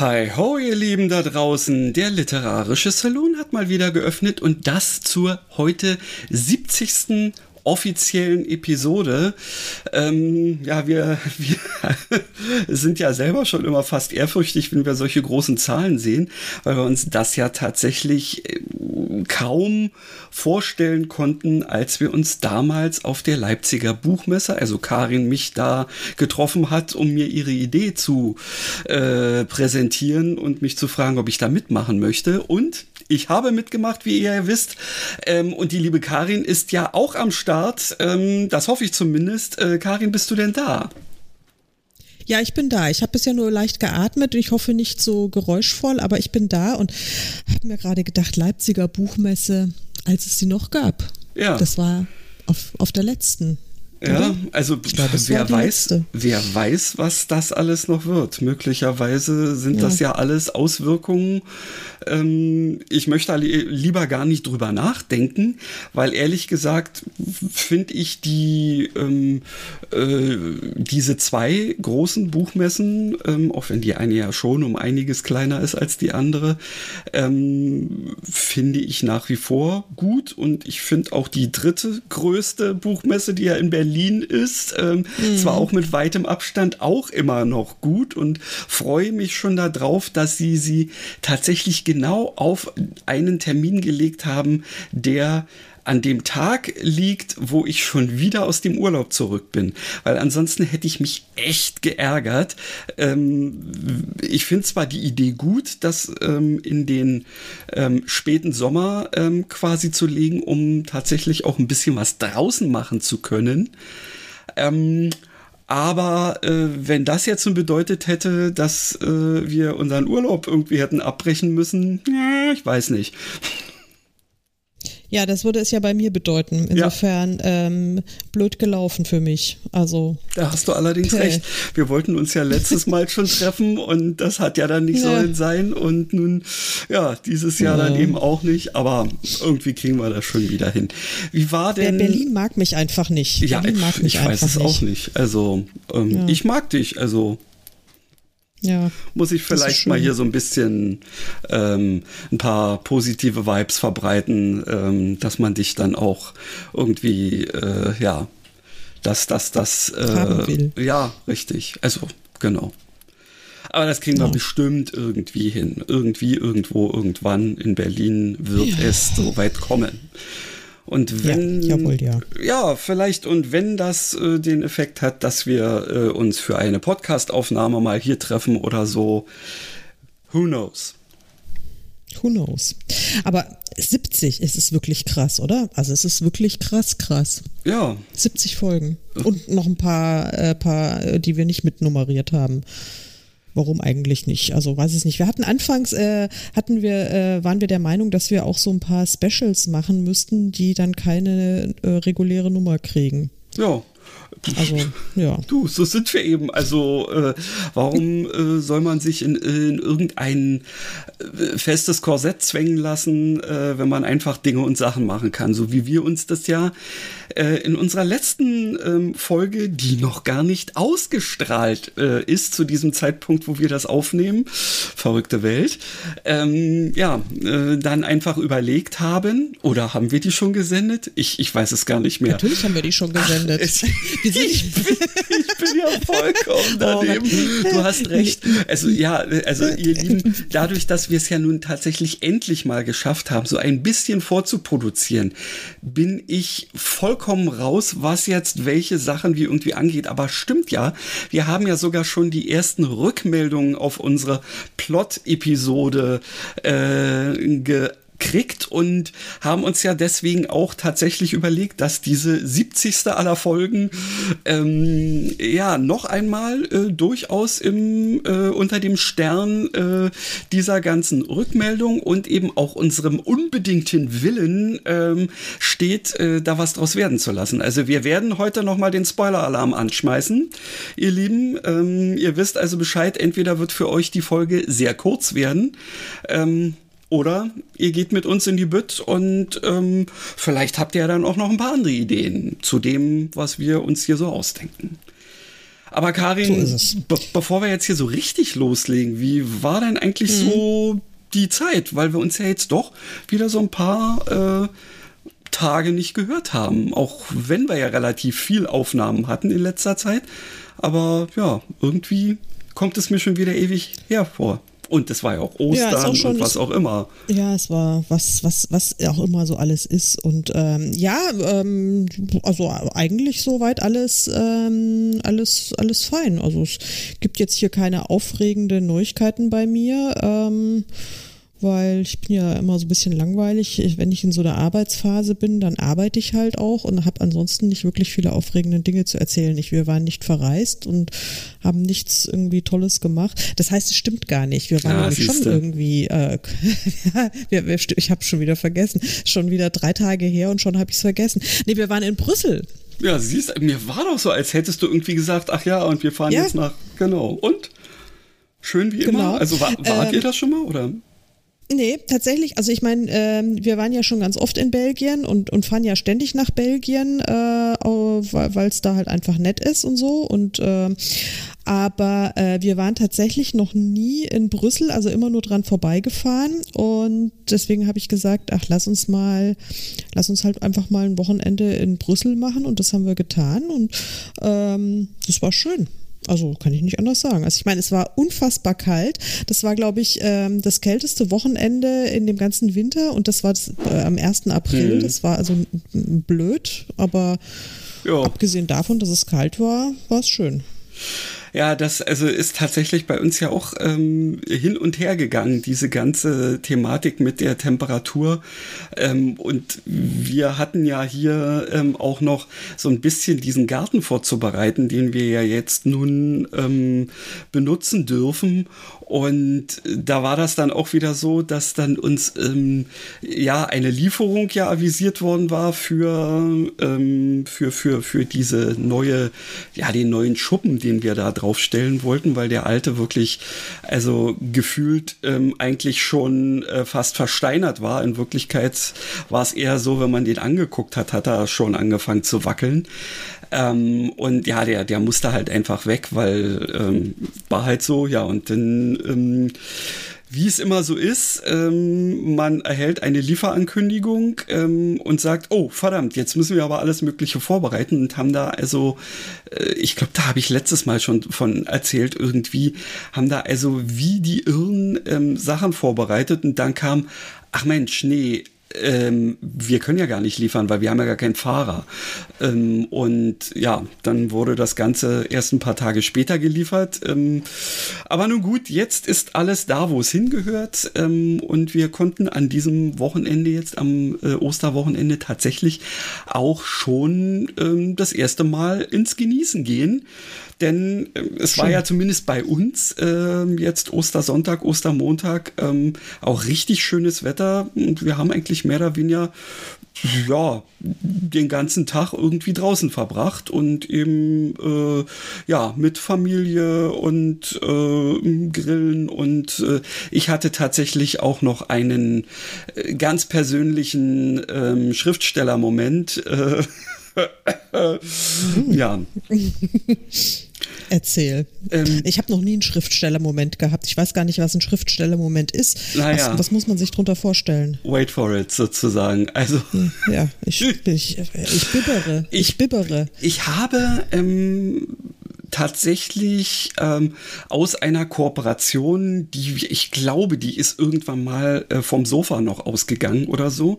Hi ho, ihr Lieben da draußen. Der literarische Salon hat mal wieder geöffnet und das zur heute 70 offiziellen Episode. Ähm, ja, wir, wir sind ja selber schon immer fast ehrfürchtig, wenn wir solche großen Zahlen sehen, weil wir uns das ja tatsächlich äh, kaum vorstellen konnten, als wir uns damals auf der Leipziger Buchmesse, also Karin mich da getroffen hat, um mir ihre Idee zu äh, präsentieren und mich zu fragen, ob ich da mitmachen möchte. Und ich habe mitgemacht, wie ihr ja wisst. Ähm, und die liebe Karin ist ja auch am Start. Ähm, das hoffe ich zumindest. Äh, Karin, bist du denn da? Ja, ich bin da. Ich habe bisher nur leicht geatmet. Ich hoffe nicht so geräuschvoll, aber ich bin da und habe mir gerade gedacht, Leipziger Buchmesse, als es sie noch gab. Ja. Das war auf, auf der letzten. Ja, also glaub, wer weiß, wer weiß, was das alles noch wird. Möglicherweise sind ja. das ja alles Auswirkungen. Ähm, ich möchte lieber gar nicht drüber nachdenken, weil ehrlich gesagt finde ich die ähm, äh, diese zwei großen Buchmessen, ähm, auch wenn die eine ja schon um einiges kleiner ist als die andere, ähm, finde ich nach wie vor gut und ich finde auch die dritte größte Buchmesse, die ja in Berlin Berlin ist. Ähm, mhm. Zwar auch mit weitem Abstand auch immer noch gut und freue mich schon darauf, dass sie sie tatsächlich genau auf einen Termin gelegt haben, der an dem Tag liegt, wo ich schon wieder aus dem Urlaub zurück bin. Weil ansonsten hätte ich mich echt geärgert. Ähm, ich finde zwar die Idee gut, das ähm, in den ähm, späten Sommer ähm, quasi zu legen, um tatsächlich auch ein bisschen was draußen machen zu können. Ähm, aber äh, wenn das jetzt so bedeutet hätte, dass äh, wir unseren Urlaub irgendwie hätten abbrechen müssen, ja, ich weiß nicht. Ja, das würde es ja bei mir bedeuten. Insofern ja. ähm, blöd gelaufen für mich. Also. Da hast du allerdings okay. recht. Wir wollten uns ja letztes Mal schon treffen und das hat ja dann nicht ja. sollen sein und nun, ja, dieses Jahr ja. dann eben auch nicht, aber irgendwie kriegen wir das schon wieder hin. Wie war denn. Berlin mag mich einfach nicht. Ja, Berlin mag mich ich weiß es nicht. auch nicht. Also, ähm, ich mag dich, also ja, muss ich vielleicht mal hier so ein bisschen ähm, ein paar positive Vibes verbreiten, ähm, dass man dich dann auch irgendwie, äh, ja, dass das, das, äh, ja, richtig. Also, genau. Aber das kriegen ja. wir bestimmt irgendwie hin. Irgendwie, irgendwo, irgendwann in Berlin wird ja. es so weit kommen. Und wenn, ja, jawohl, ja. ja, vielleicht und wenn das äh, den Effekt hat, dass wir äh, uns für eine Podcast-Aufnahme mal hier treffen oder so, who knows? Who knows? Aber 70 ist es wirklich krass, oder? Also es ist wirklich krass, krass. Ja. 70 Folgen. Und noch ein paar, äh, paar, äh, die wir nicht mitnummeriert haben. Warum eigentlich nicht? Also weiß ich nicht. Wir hatten anfangs äh, hatten wir äh, waren wir der Meinung, dass wir auch so ein paar Specials machen müssten, die dann keine äh, reguläre Nummer kriegen. Ja, also, ja. Du, so sind wir eben. Also, äh, warum äh, soll man sich in, in irgendein äh, festes Korsett zwängen lassen, äh, wenn man einfach Dinge und Sachen machen kann? So wie wir uns das ja äh, in unserer letzten ähm, Folge, die noch gar nicht ausgestrahlt äh, ist zu diesem Zeitpunkt, wo wir das aufnehmen, verrückte Welt, ähm, ja, dann einfach überlegt haben, oder haben wir die schon gesendet? Ich, ich weiß es gar nicht mehr. Natürlich haben wir die schon gesendet. Ach, ich, bin, ich bin ja vollkommen oh, daneben. Oh, du hast recht. Also ja, also ihr Lieben, dadurch, dass wir es ja nun tatsächlich endlich mal geschafft haben, so ein bisschen vorzuproduzieren, bin ich vollkommen raus, was jetzt welche Sachen wie irgendwie angeht. Aber stimmt ja, wir haben ja sogar schon die ersten Rückmeldungen auf unsere Plot-Episode äh, gekriegt und haben uns ja deswegen auch tatsächlich überlegt, dass diese 70. aller Folgen ähm, ja noch einmal äh, durchaus im, äh, unter dem Stern äh, dieser ganzen Rückmeldung und eben auch unserem unbedingten Willen ähm, steht, äh, da was draus werden zu lassen. Also wir werden heute noch mal den Spoiler-Alarm anschmeißen, ihr Lieben. Ähm, ihr wisst also Bescheid, entweder wird für euch die Folge sehr kurz werden, ähm, oder ihr geht mit uns in die Bütt und ähm, vielleicht habt ihr dann auch noch ein paar andere Ideen zu dem, was wir uns hier so ausdenken. Aber Karin, so be bevor wir jetzt hier so richtig loslegen, wie war denn eigentlich mhm. so die Zeit? Weil wir uns ja jetzt doch wieder so ein paar äh, Tage nicht gehört haben. Auch wenn wir ja relativ viel Aufnahmen hatten in letzter Zeit. Aber ja, irgendwie kommt es mir schon wieder ewig hervor. Und es war ja auch Ostern ja, auch und was auch immer. Ja, es war was, was, was auch immer so alles ist. Und ähm, ja, ähm, also eigentlich soweit alles, ähm, alles, alles fein. Also es gibt jetzt hier keine aufregenden Neuigkeiten bei mir. Ähm, weil ich bin ja immer so ein bisschen langweilig. wenn ich in so einer Arbeitsphase bin, dann arbeite ich halt auch und habe ansonsten nicht wirklich viele aufregende Dinge zu erzählen. Ich, wir waren nicht verreist und haben nichts irgendwie Tolles gemacht. Das heißt, es stimmt gar nicht. Wir waren nämlich schon irgendwie, äh, ja, wir, ich habe schon wieder vergessen, schon wieder drei Tage her und schon habe ich es vergessen. Nee, wir waren in Brüssel. Ja, siehst du, mir war doch so, als hättest du irgendwie gesagt, ach ja, und wir fahren ja. jetzt nach, genau. Und? Schön wie genau. immer. Also war, wart ähm, ihr das schon mal, oder? Nee, tatsächlich. Also ich meine, ähm, wir waren ja schon ganz oft in Belgien und, und fahren ja ständig nach Belgien, äh, weil es da halt einfach nett ist und so. Und äh, aber äh, wir waren tatsächlich noch nie in Brüssel, also immer nur dran vorbeigefahren. Und deswegen habe ich gesagt, ach, lass uns mal, lass uns halt einfach mal ein Wochenende in Brüssel machen. Und das haben wir getan. Und ähm, das war schön. Also kann ich nicht anders sagen. Also ich meine, es war unfassbar kalt. Das war, glaube ich, ähm, das kälteste Wochenende in dem ganzen Winter und das war das, äh, am 1. April. Mhm. Das war also blöd, aber ja. abgesehen davon, dass es kalt war, war es schön. Ja, das also ist tatsächlich bei uns ja auch ähm, hin und her gegangen, diese ganze Thematik mit der Temperatur. Ähm, und wir hatten ja hier ähm, auch noch so ein bisschen diesen Garten vorzubereiten, den wir ja jetzt nun ähm, benutzen dürfen. Und da war das dann auch wieder so, dass dann uns ähm, ja eine Lieferung ja avisiert worden war für, ähm, für, für, für diese neue, ja, den neuen Schuppen, den wir da draufstellen wollten, weil der alte wirklich, also gefühlt ähm, eigentlich schon äh, fast versteinert war. In Wirklichkeit war es eher so, wenn man den angeguckt hat, hat er schon angefangen zu wackeln. Ähm, und ja, der, der musste halt einfach weg, weil ähm, war halt so, ja, und dann, ähm, wie es immer so ist, ähm, man erhält eine Lieferankündigung ähm, und sagt, oh verdammt, jetzt müssen wir aber alles Mögliche vorbereiten und haben da also, äh, ich glaube, da habe ich letztes Mal schon von erzählt, irgendwie haben da also wie die Irren ähm, Sachen vorbereitet und dann kam, ach Mensch, nee, ähm, wir können ja gar nicht liefern, weil wir haben ja gar keinen Fahrer. Ähm, und ja, dann wurde das Ganze erst ein paar Tage später geliefert. Ähm, aber nun gut, jetzt ist alles da, wo es hingehört. Ähm, und wir konnten an diesem Wochenende, jetzt am äh, Osterwochenende, tatsächlich auch schon ähm, das erste Mal ins Genießen gehen. Denn äh, es Schön. war ja zumindest bei uns äh, jetzt Ostersonntag, Ostermontag ähm, auch richtig schönes Wetter und wir haben eigentlich mehr oder weniger ja, den ganzen Tag irgendwie draußen verbracht und eben äh, ja mit Familie und äh, Grillen und äh, ich hatte tatsächlich auch noch einen äh, ganz persönlichen ähm, Schriftstellermoment. Äh, ja. Erzähl. Ähm, ich habe noch nie einen Schriftstellermoment gehabt. Ich weiß gar nicht, was ein Schriftstellermoment ist. Naja. Was, was, muss man sich darunter vorstellen? Wait for it, sozusagen. Also. Ja, ich, ich, ich bibbere. Ich, ich bibbere. Ich habe ähm, tatsächlich ähm, aus einer Kooperation, die ich glaube, die ist irgendwann mal äh, vom Sofa noch ausgegangen oder so.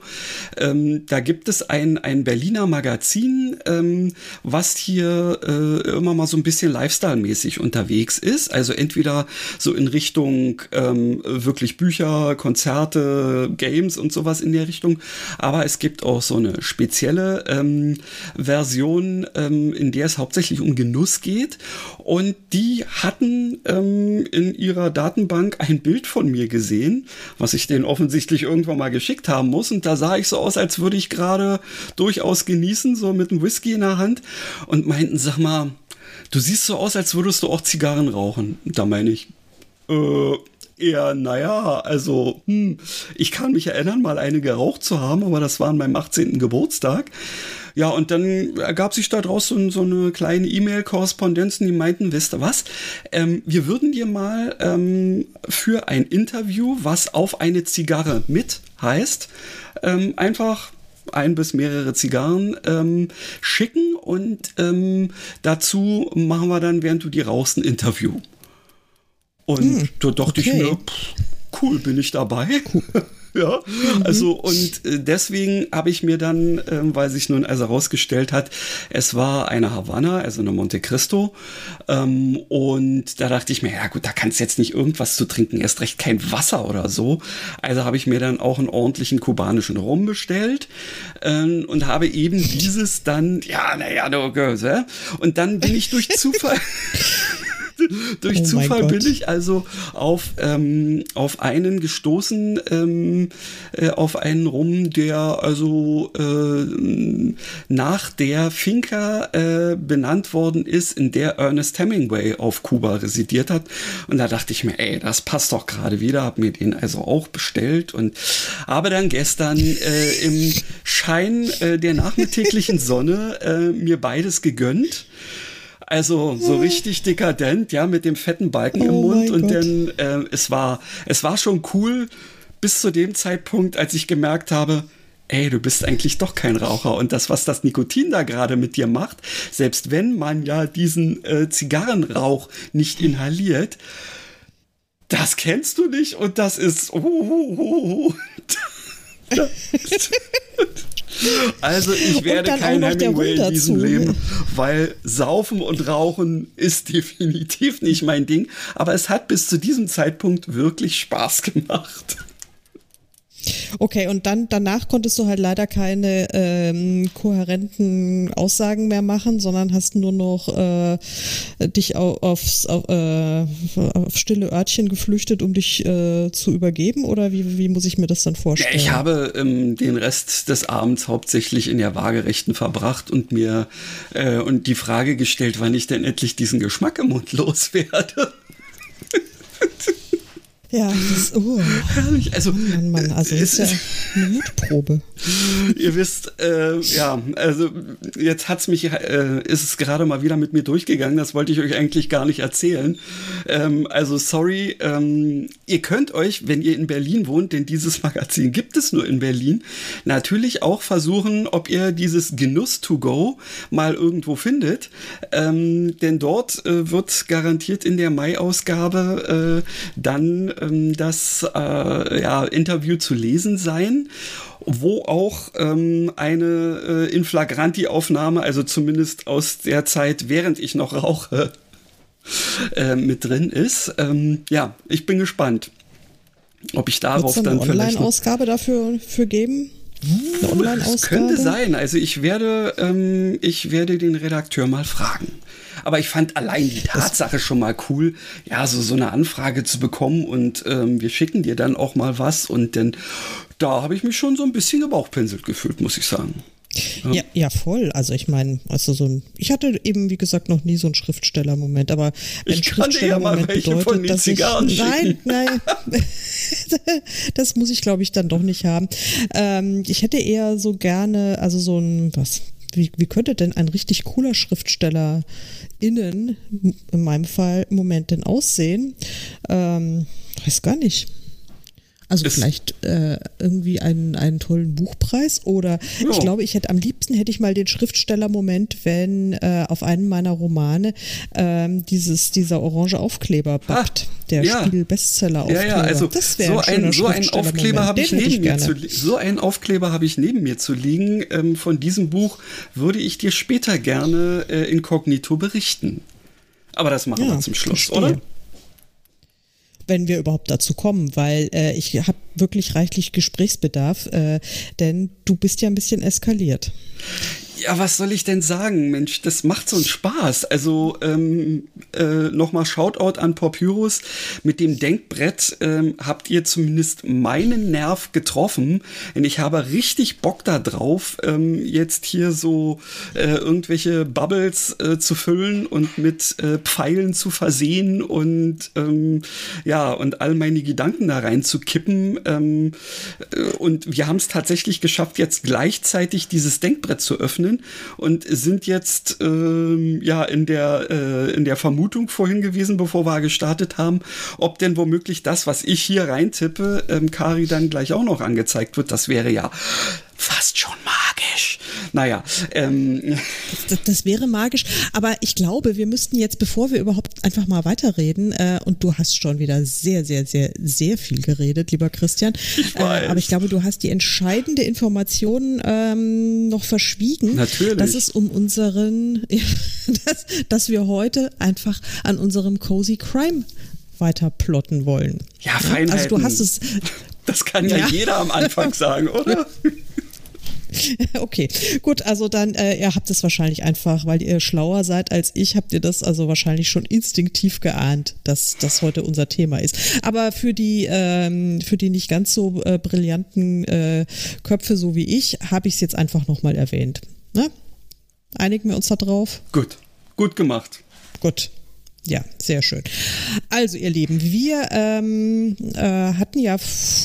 Ähm, da gibt es ein, ein Berliner Magazin, ähm, was hier äh, immer mal so ein bisschen Lifestyle-mäßig unterwegs ist. Also entweder so in Richtung ähm, wirklich Bücher, Konzerte, Games und sowas in der Richtung. Aber es gibt auch so eine spezielle ähm, Version, ähm, in der es hauptsächlich um Genuss geht. Und die hatten ähm, in ihrer Datenbank ein Bild von mir gesehen, was ich denen offensichtlich irgendwann mal geschickt haben muss. Und da sah ich so aus, als würde ich gerade durchaus genießen, so mit einem Whisky in der Hand. Und meinten, sag mal, du siehst so aus, als würdest du auch Zigarren rauchen. Da meine ich, äh, eher, naja, also, hm, ich kann mich erinnern, mal eine geraucht zu haben, aber das war an meinem 18. Geburtstag. Ja, und dann ergab sich daraus so, so eine kleine E-Mail-Korrespondenz, die meinten, wisst ihr was, ähm, wir würden dir mal ähm, für ein Interview, was auf eine Zigarre mit heißt, ähm, einfach ein bis mehrere Zigarren ähm, schicken und ähm, dazu machen wir dann, während du die rauchst, ein Interview. Und hm, da dachte okay. ich mir, pff, cool, bin ich dabei. Cool. ja, also und äh, deswegen habe ich mir dann, ähm, weil sich nun also herausgestellt hat, es war eine Havanna, also eine Monte Cristo. Ähm, und da dachte ich mir, ja gut, da kannst du jetzt nicht irgendwas zu trinken, erst recht kein Wasser oder so. Also habe ich mir dann auch einen ordentlichen kubanischen Rum bestellt ähm, und habe eben dieses dann, ja, naja, du, und dann bin ich durch Zufall. Durch oh Zufall bin ich also auf, ähm, auf einen gestoßen, ähm, äh, auf einen rum, der also äh, nach der Finca äh, benannt worden ist, in der Ernest Hemingway auf Kuba residiert hat. Und da dachte ich mir, ey, das passt doch gerade wieder, habe mir den also auch bestellt und habe dann gestern äh, im Schein äh, der nachmittäglichen Sonne äh, mir beides gegönnt. Also so richtig dekadent, ja, mit dem fetten Balken oh im Mund. Und Gott. dann, äh, es war, es war schon cool bis zu dem Zeitpunkt, als ich gemerkt habe, ey, du bist eigentlich doch kein Raucher. Und das, was das Nikotin da gerade mit dir macht, selbst wenn man ja diesen äh, Zigarrenrauch nicht inhaliert, das kennst du nicht und das ist. Uh, uh, uh, Also ich werde kein Hemingway in diesem Leben, weil Saufen und Rauchen ist definitiv nicht mein Ding. Aber es hat bis zu diesem Zeitpunkt wirklich Spaß gemacht. Okay, und dann danach konntest du halt leider keine ähm, kohärenten Aussagen mehr machen, sondern hast nur noch äh, dich auf, aufs, auf, äh, auf stille Örtchen geflüchtet, um dich äh, zu übergeben? Oder wie, wie muss ich mir das dann vorstellen? Ich habe ähm, den Rest des Abends hauptsächlich in der Waagerechten verbracht und mir äh, und die Frage gestellt, wann ich denn endlich diesen Geschmack im Mund loswerde. Ja, das, oh. Herrlich. Also, Mann, Mann, also ist ja eine Mutprobe. Ihr wisst, äh, ja, also jetzt hat's mich, äh, ist es gerade mal wieder mit mir durchgegangen. Das wollte ich euch eigentlich gar nicht erzählen. Ähm, also sorry. Ähm, ihr könnt euch, wenn ihr in Berlin wohnt, denn dieses Magazin gibt es nur in Berlin, natürlich auch versuchen, ob ihr dieses Genuss to go mal irgendwo findet. Ähm, denn dort äh, wird garantiert in der Mai-Ausgabe äh, dann ähm, das äh, ja, Interview zu lesen sein, wo auch ähm, eine äh, Inflagranti-Aufnahme, also zumindest aus der Zeit, während ich noch rauche, äh, mit drin ist. Ähm, ja, ich bin gespannt, ob ich darauf dann eine vielleicht. Online-Ausgabe dafür für geben? Eine Online-Ausgabe? Das könnte sein. Also ich werde, ähm, ich werde den Redakteur mal fragen. Aber ich fand allein die Tatsache schon mal cool, ja, so, so eine Anfrage zu bekommen und ähm, wir schicken dir dann auch mal was und dann, da habe ich mich schon so ein bisschen gebauchpinselt gefühlt, muss ich sagen. Ja. ja, ja, voll. Also ich meine, also so ein, ich hatte eben, wie gesagt, noch nie so einen Schriftsteller-Moment, aber ein Schriftsteller-Moment bedeutet, dass ich, nein, nein, das muss ich, glaube ich, dann doch nicht haben. Ähm, ich hätte eher so gerne, also so ein, was, wie, wie könnte denn ein richtig cooler Schriftsteller innen, in meinem Fall, im Moment denn aussehen? Ähm, weiß gar nicht. Also es vielleicht äh, irgendwie einen, einen tollen Buchpreis oder ja. ich glaube, ich hätte am liebsten hätte ich mal den Schriftsteller-Moment, wenn äh, auf einem meiner Romane ähm, dieses, dieser orange Aufkleber backt. Ah, der ja. Spiegel-Bestseller-Aufkleber. Ja, ja, also das so ein, ein so einen Aufkleber habe ich neben mir zu so einen Aufkleber habe ich neben mir zu liegen. Ähm, von diesem Buch würde ich dir später gerne äh, inkognito berichten. Aber das machen ja, wir zum Schluss, verstehe. oder? Wenn wir überhaupt dazu kommen, weil äh, ich habe wirklich reichlich Gesprächsbedarf, äh, denn du bist ja ein bisschen eskaliert. Ja, was soll ich denn sagen, Mensch? Das macht so einen Spaß. Also ähm, äh, nochmal Shoutout an Papyrus. Mit dem Denkbrett ähm, habt ihr zumindest meinen Nerv getroffen. Und ich habe richtig Bock da drauf, ähm, jetzt hier so äh, irgendwelche Bubbles äh, zu füllen und mit äh, Pfeilen zu versehen und ähm, ja, und all meine Gedanken da reinzukippen. Ähm, äh, und wir haben es tatsächlich geschafft, jetzt gleichzeitig dieses Denkbrett zu öffnen öffnen und sind jetzt ähm, ja in der, äh, in der Vermutung vorhin gewesen, bevor wir gestartet haben, ob denn womöglich das, was ich hier reintippe, ähm, Kari dann gleich auch noch angezeigt wird. Das wäre ja fast schon. Naja. Ähm. Das, das, wäre magisch, aber ich glaube, wir müssten jetzt, bevor wir überhaupt einfach mal weiterreden, äh, und du hast schon wieder sehr, sehr, sehr, sehr viel geredet, lieber Christian. Ich weiß. Äh, aber ich glaube, du hast die entscheidende Information ähm, noch verschwiegen. Natürlich. Dass es um unseren, dass, dass wir heute einfach an unserem Cozy Crime weiter plotten wollen. Ja, Feinheiten. Also du hast es. Das kann ja, ja. jeder am Anfang sagen, oder? Okay, gut, also dann, äh, ihr habt es wahrscheinlich einfach, weil ihr schlauer seid als ich, habt ihr das also wahrscheinlich schon instinktiv geahnt, dass das heute unser Thema ist. Aber für die, ähm, für die nicht ganz so äh, brillanten äh, Köpfe so wie ich, habe ich es jetzt einfach nochmal erwähnt. Ne? Einigen wir uns da drauf? Gut, gut gemacht. Gut. Ja, sehr schön. Also ihr Lieben, wir ähm, äh, hatten ja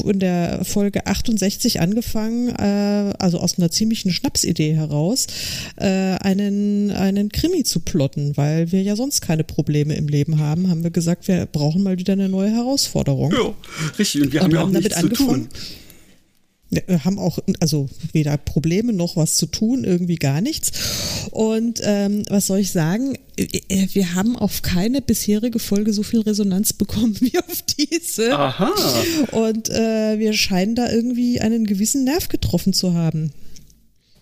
in der Folge 68 angefangen, äh, also aus einer ziemlichen Schnapsidee heraus, äh, einen, einen Krimi zu plotten, weil wir ja sonst keine Probleme im Leben haben, haben wir gesagt, wir brauchen mal wieder eine neue Herausforderung. Ja, richtig. Und wir und haben ja auch nichts zu tun. Wir haben auch also weder Probleme noch was zu tun, irgendwie gar nichts. Und ähm, was soll ich sagen? Äh, äh, wir haben auf keine bisherige Folge so viel Resonanz bekommen wie auf diese. Aha. Und äh, wir scheinen da irgendwie einen gewissen Nerv getroffen zu haben.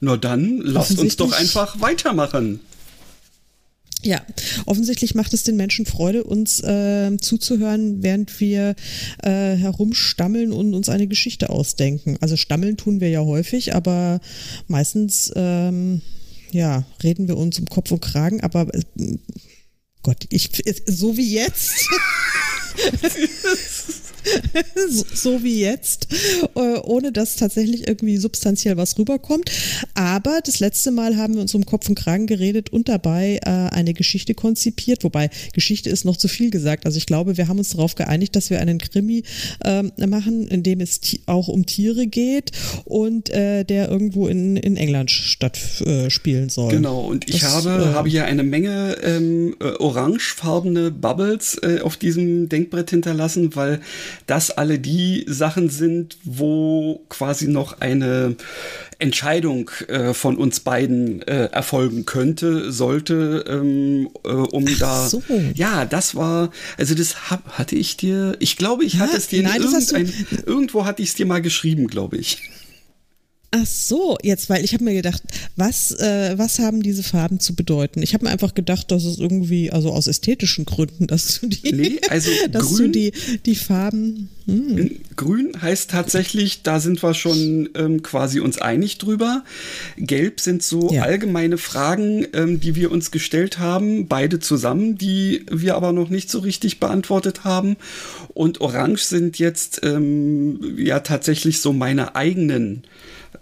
Na dann, lasst uns doch einfach weitermachen. Ja, offensichtlich macht es den Menschen Freude, uns äh, zuzuhören, während wir äh, herumstammeln und uns eine Geschichte ausdenken. Also stammeln tun wir ja häufig, aber meistens ähm, ja, reden wir uns um Kopf und Kragen, aber äh, Gott, ich so wie jetzt. so, so, wie jetzt, äh, ohne dass tatsächlich irgendwie substanziell was rüberkommt. Aber das letzte Mal haben wir uns um Kopf und Kragen geredet und dabei äh, eine Geschichte konzipiert, wobei Geschichte ist noch zu viel gesagt. Also ich glaube, wir haben uns darauf geeinigt, dass wir einen Krimi äh, machen, in dem es auch um Tiere geht und äh, der irgendwo in, in England stattspielen soll. Genau, und ich das, habe, habe hier eine Menge ähm, orangefarbene Bubbles auf diesem Denkbrett hinterlassen, weil das alle die Sachen sind, wo quasi noch eine Entscheidung äh, von uns beiden äh, erfolgen könnte, sollte, ähm, äh, um Ach da. So. Ja, das war, also das hab, hatte ich dir, ich glaube, ich hatte es dir Nein, irgendwo hatte ich es dir mal geschrieben, glaube ich. Ach so, jetzt, weil ich habe mir gedacht, was, äh, was haben diese Farben zu bedeuten? Ich habe mir einfach gedacht, dass es irgendwie, also aus ästhetischen Gründen, dass du die, nee, also dass grün, du die, die Farben. Hm. Grün heißt tatsächlich, da sind wir schon ähm, quasi uns einig drüber. Gelb sind so ja. allgemeine Fragen, ähm, die wir uns gestellt haben, beide zusammen, die wir aber noch nicht so richtig beantwortet haben. Und Orange sind jetzt ähm, ja tatsächlich so meine eigenen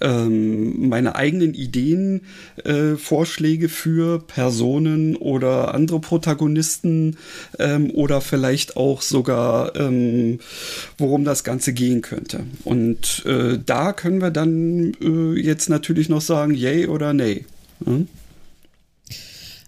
ähm, meine eigenen Ideen, äh, Vorschläge für Personen oder andere Protagonisten ähm, oder vielleicht auch sogar, ähm, worum das Ganze gehen könnte. Und äh, da können wir dann äh, jetzt natürlich noch sagen, yay oder nay. Hm?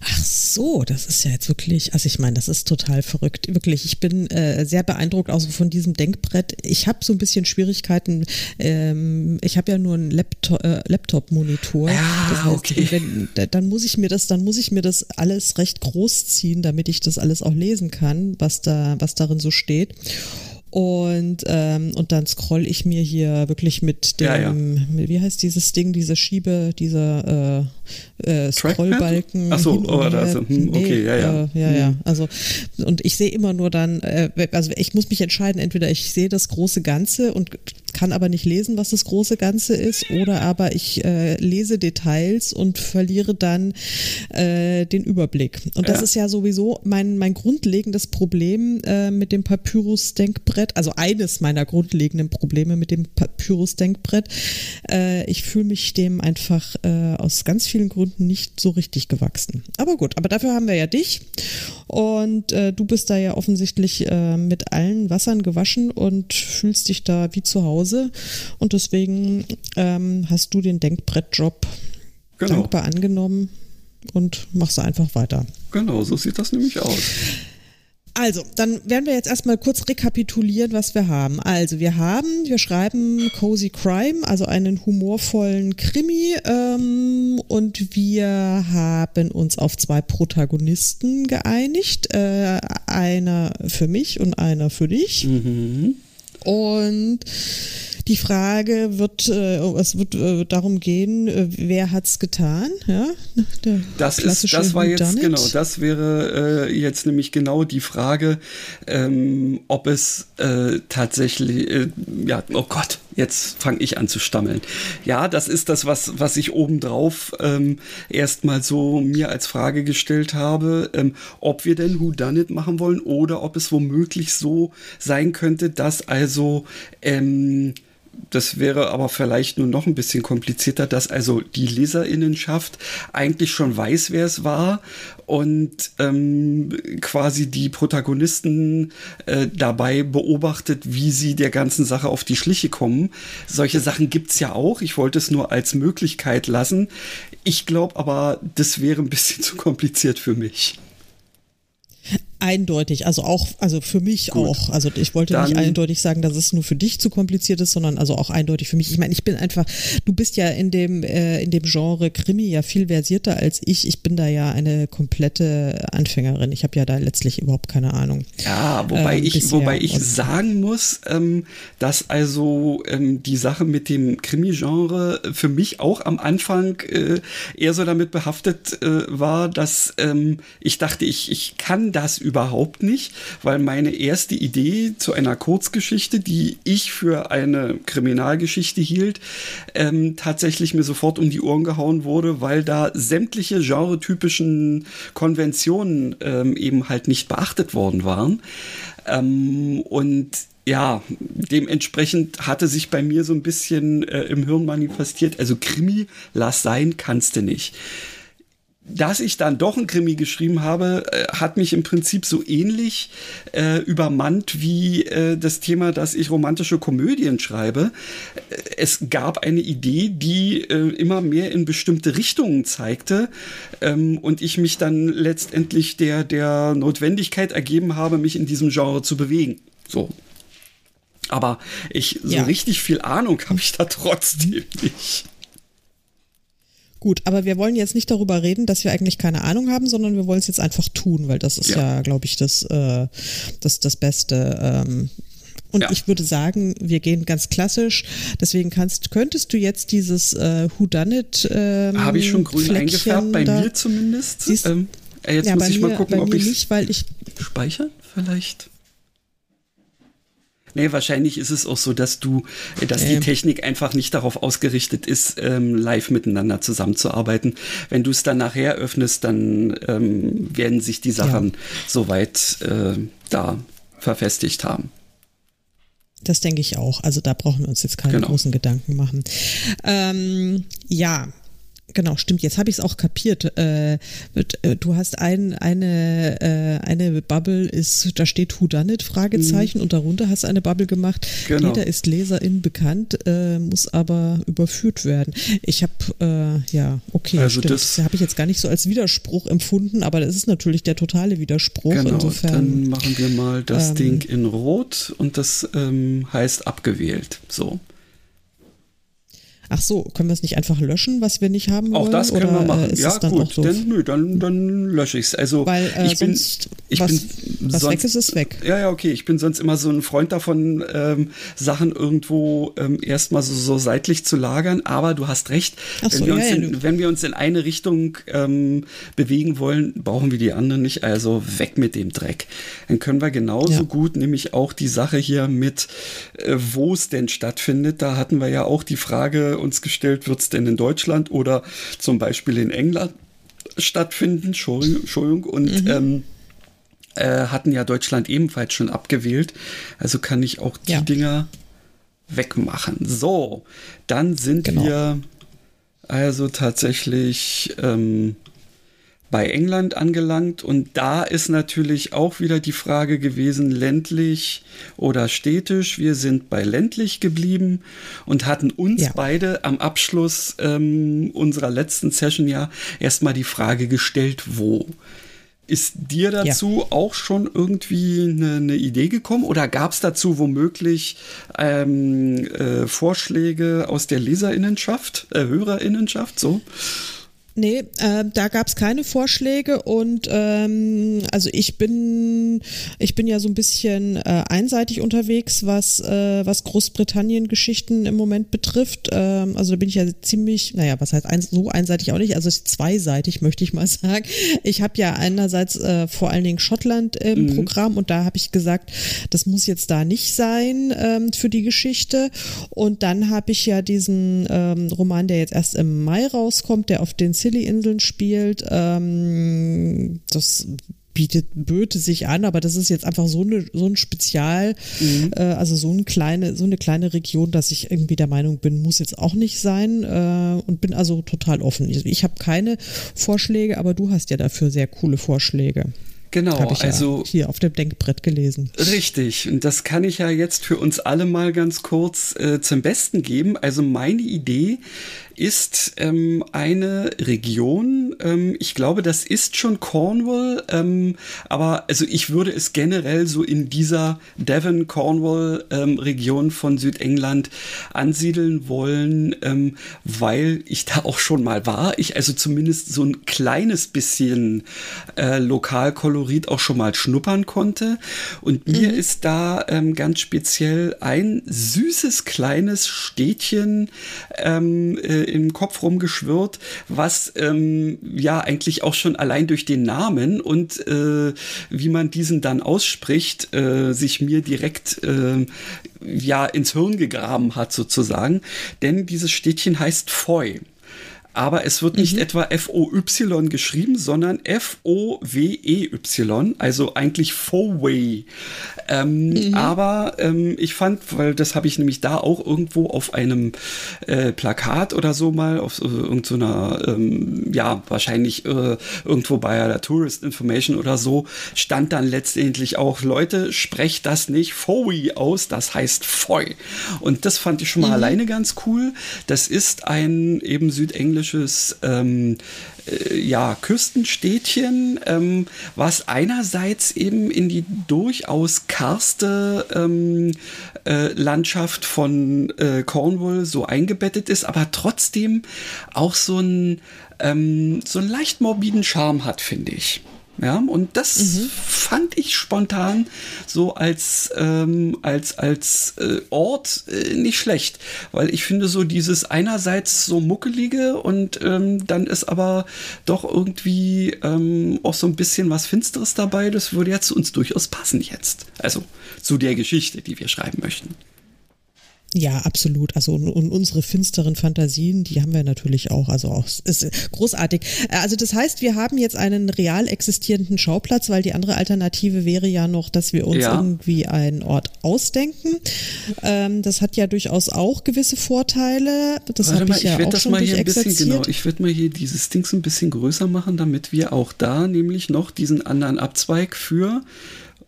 Ach so das ist ja jetzt wirklich, also ich meine, das ist total verrückt. Wirklich, ich bin äh, sehr beeindruckt auch so von diesem Denkbrett. Ich habe so ein bisschen Schwierigkeiten. Ähm, ich habe ja nur einen Laptop, äh, Laptop-Monitor. Ja, das heißt, okay. Wenn, dann muss ich mir das, dann muss ich mir das alles recht groß ziehen, damit ich das alles auch lesen kann, was da, was darin so steht. Und, ähm, und dann scroll ich mir hier wirklich mit dem, ja, ja. Wie heißt dieses Ding, diese Schiebe, dieser äh, äh, Scrollbalken. Achso, oh, also, hm, okay, nee, ja, ja. Äh, ja, hm. ja. Also, und ich sehe immer nur dann, äh, also ich muss mich entscheiden, entweder ich sehe das große Ganze und kann aber nicht lesen, was das große Ganze ist, oder aber ich äh, lese Details und verliere dann äh, den Überblick. Und das ja. ist ja sowieso mein, mein grundlegendes Problem äh, mit dem Papyrus-Denkbrett, also eines meiner grundlegenden Probleme mit dem Papyrus-Denkbrett. Äh, ich fühle mich dem einfach äh, aus ganz vielen Gründen nicht so richtig gewachsen. Aber gut, aber dafür haben wir ja dich und äh, du bist da ja offensichtlich mit allen Wassern gewaschen und fühlst dich da wie zu Hause Hause und deswegen ähm, hast du den Denkbrettjob genau. dankbar angenommen und machst einfach weiter. Genau, so sieht das nämlich aus. Also, dann werden wir jetzt erstmal kurz rekapitulieren, was wir haben. Also, wir haben, wir schreiben Cozy Crime, also einen humorvollen Krimi, ähm, und wir haben uns auf zwei Protagonisten geeinigt. Äh, einer für mich und einer für dich. Mhm. Und die Frage wird, äh, es wird äh, darum gehen, äh, wer hat's getan? Ja, der das ist, das war jetzt genau, das wäre äh, jetzt nämlich genau die Frage, ähm, ob es äh, tatsächlich, äh, ja, oh Gott, jetzt fange ich an zu stammeln. Ja, das ist das, was was ich obendrauf ähm, erstmal so mir als Frage gestellt habe, ähm, ob wir denn Who Done It machen wollen oder ob es womöglich so sein könnte, dass also ähm, das wäre aber vielleicht nur noch ein bisschen komplizierter, dass also die Leserinnenschaft eigentlich schon weiß, wer es war und ähm, quasi die Protagonisten äh, dabei beobachtet, wie sie der ganzen Sache auf die Schliche kommen. Solche Sachen gibt's ja auch. Ich wollte es nur als Möglichkeit lassen. Ich glaube aber, das wäre ein bisschen zu kompliziert für mich. Eindeutig, also auch, also für mich Gut. auch. Also ich wollte Dann, nicht eindeutig sagen, dass es nur für dich zu kompliziert ist, sondern also auch eindeutig für mich. Ich meine, ich bin einfach, du bist ja in dem, äh, in dem Genre Krimi ja viel versierter als ich. Ich bin da ja eine komplette Anfängerin. Ich habe ja da letztlich überhaupt keine Ahnung. Ja, wobei ähm, ich, wobei ich sagen muss, ähm, dass also ähm, die Sache mit dem Krimi-Genre für mich auch am Anfang äh, eher so damit behaftet äh, war, dass ähm, ich dachte, ich, ich kann das über überhaupt nicht, weil meine erste Idee zu einer Kurzgeschichte, die ich für eine Kriminalgeschichte hielt, ähm, tatsächlich mir sofort um die Ohren gehauen wurde, weil da sämtliche genretypischen Konventionen ähm, eben halt nicht beachtet worden waren. Ähm, und ja, dementsprechend hatte sich bei mir so ein bisschen äh, im Hirn manifestiert, also Krimi, lass sein, kannst du nicht dass ich dann doch ein Krimi geschrieben habe, äh, hat mich im Prinzip so ähnlich äh, übermannt wie äh, das Thema, dass ich romantische Komödien schreibe. Äh, es gab eine Idee, die äh, immer mehr in bestimmte Richtungen zeigte ähm, und ich mich dann letztendlich der, der Notwendigkeit ergeben habe, mich in diesem Genre zu bewegen. So. Aber ich, so ja. richtig viel Ahnung habe ich da trotzdem nicht. Gut, aber wir wollen jetzt nicht darüber reden, dass wir eigentlich keine Ahnung haben, sondern wir wollen es jetzt einfach tun, weil das ist ja, ja glaube ich, das, äh, das, das Beste. Ähm, und ja. ich würde sagen, wir gehen ganz klassisch. Deswegen kannst, könntest du jetzt dieses äh, Who Done It ähm, Habe ich schon grün Fleckchen eingefärbt, bei mir zumindest. Siehst, ähm, äh, jetzt ja, muss ich mir, mal gucken, ob ich nicht, weil ich speichern vielleicht. Nee, wahrscheinlich ist es auch so, dass du, äh, dass die Technik einfach nicht darauf ausgerichtet ist, ähm, live miteinander zusammenzuarbeiten. Wenn du es dann nachher öffnest, dann ähm, werden sich die Sachen ja. soweit äh, da verfestigt haben. Das denke ich auch. Also da brauchen wir uns jetzt keine genau. großen Gedanken machen. Ähm, ja, Genau, stimmt. Jetzt habe ich es auch kapiert. Äh, äh, du hast ein, eine, äh, eine Bubble ist, da steht Who Done It, Fragezeichen, mhm. und darunter hast du eine Bubble gemacht. Genau. Jeder ist Leserin bekannt, äh, muss aber überführt werden. Ich habe, äh, ja, okay, also stimmt. Das, das habe ich jetzt gar nicht so als Widerspruch empfunden, aber das ist natürlich der totale Widerspruch. Genau, insofern, dann machen wir mal das ähm, Ding in Rot und das ähm, heißt abgewählt. So ach so, können wir es nicht einfach löschen, was wir nicht haben wollen? Auch das können wir machen. ja, gut, so dann, nö, dann, dann lösche ich es. Also, Weil äh, ich bin, ich was, bin was sonst, weg ist, ist weg. Ja, ja, okay. Ich bin sonst immer so ein Freund davon, ähm, Sachen irgendwo ähm, erstmal so, so seitlich zu lagern. Aber du hast recht, so, wenn, wir ja, in, ja, wenn, wir uns in, eine Richtung ähm, bewegen wollen, brauchen wir die anderen nicht. Also weg mit dem Dreck. Dann können wir genauso ja. gut nämlich auch die Sache hier mit, äh, wo es denn stattfindet. Da hatten wir ja auch die Frage uns gestellt, wird es denn in Deutschland oder zum Beispiel in England stattfinden? Entschuldigung. Und mhm. ähm, äh, hatten ja Deutschland ebenfalls schon abgewählt. Also kann ich auch die ja. Dinger wegmachen. So, dann sind genau. wir also tatsächlich ähm, bei England angelangt und da ist natürlich auch wieder die Frage gewesen, ländlich oder städtisch. Wir sind bei ländlich geblieben und hatten uns ja. beide am Abschluss ähm, unserer letzten Session ja erstmal die Frage gestellt, wo. Ist dir dazu ja. auch schon irgendwie eine, eine Idee gekommen oder gab es dazu womöglich ähm, äh, Vorschläge aus der Leserinnenschaft, äh, Hörerinnenschaft, so? Nee, äh, da gab es keine Vorschläge und ähm, also ich bin ich bin ja so ein bisschen äh, einseitig unterwegs, was äh, was Großbritannien-Geschichten im Moment betrifft. Ähm, also da bin ich ja ziemlich, naja, was heißt eins, so einseitig auch nicht, also zweiseitig möchte ich mal sagen. Ich habe ja einerseits äh, vor allen Dingen Schottland im mhm. Programm und da habe ich gesagt, das muss jetzt da nicht sein ähm, für die Geschichte. Und dann habe ich ja diesen ähm, Roman, der jetzt erst im Mai rauskommt, der auf den Scilly-Inseln spielt. Ähm, das bietet Böte sich an, aber das ist jetzt einfach so eine so ein Spezial, mhm. äh, also so eine kleine so eine kleine Region, dass ich irgendwie der Meinung bin, muss jetzt auch nicht sein äh, und bin also total offen. Ich, ich habe keine Vorschläge, aber du hast ja dafür sehr coole Vorschläge. Genau, ich also ja hier auf dem Denkbrett gelesen. Richtig, und das kann ich ja jetzt für uns alle mal ganz kurz äh, zum Besten geben. Also meine Idee ist ähm, eine Region, ähm, ich glaube, das ist schon Cornwall, ähm, aber also ich würde es generell so in dieser Devon-Cornwall-Region ähm, von Südengland ansiedeln wollen, ähm, weil ich da auch schon mal war. Ich also zumindest so ein kleines bisschen äh, Lokalkolorit auch schon mal schnuppern konnte. Und mir mhm. ist da ähm, ganz speziell ein süßes kleines Städtchen ähm, äh, im Kopf rumgeschwirrt, was ähm, ja eigentlich auch schon allein durch den Namen und äh, wie man diesen dann ausspricht, äh, sich mir direkt äh, ja ins Hirn gegraben hat sozusagen. Denn dieses Städtchen heißt Foy aber es wird nicht mhm. etwa F-O-Y geschrieben, sondern F-O-W-E-Y, also eigentlich Foway. Ähm, mhm. Aber ähm, ich fand, weil das habe ich nämlich da auch irgendwo auf einem äh, Plakat oder so mal, auf äh, irgendeiner, so ähm, ja, wahrscheinlich äh, irgendwo bei der Tourist Information oder so, stand dann letztendlich auch, Leute, sprecht das nicht Fowey aus, das heißt Foy. Und das fand ich schon mal mhm. alleine ganz cool. Das ist ein eben südenglisch englisches ähm, äh, ja, Küstenstädtchen, ähm, was einerseits eben in die durchaus karste ähm, äh, Landschaft von äh, Cornwall so eingebettet ist, aber trotzdem auch so einen, ähm, so einen leicht morbiden Charme hat, finde ich. Ja, und das mhm. fand ich spontan so als, ähm, als, als äh, Ort äh, nicht schlecht, weil ich finde so dieses einerseits so muckelige und ähm, dann ist aber doch irgendwie ähm, auch so ein bisschen was Finsteres dabei, das würde ja zu uns durchaus passen jetzt. Also zu der Geschichte, die wir schreiben möchten. Ja, absolut. Also und, und, unsere finsteren Fantasien, die haben wir natürlich auch. Also auch ist großartig. Also das heißt, wir haben jetzt einen real existierenden Schauplatz, weil die andere Alternative wäre ja noch, dass wir uns ja. irgendwie einen Ort ausdenken. Ähm, das hat ja durchaus auch gewisse Vorteile. Das habe ich mal, ja ich auch schon mal hier ein bisschen, genau, Ich würde mal hier dieses Ding ein bisschen größer machen, damit wir auch da nämlich noch diesen anderen Abzweig für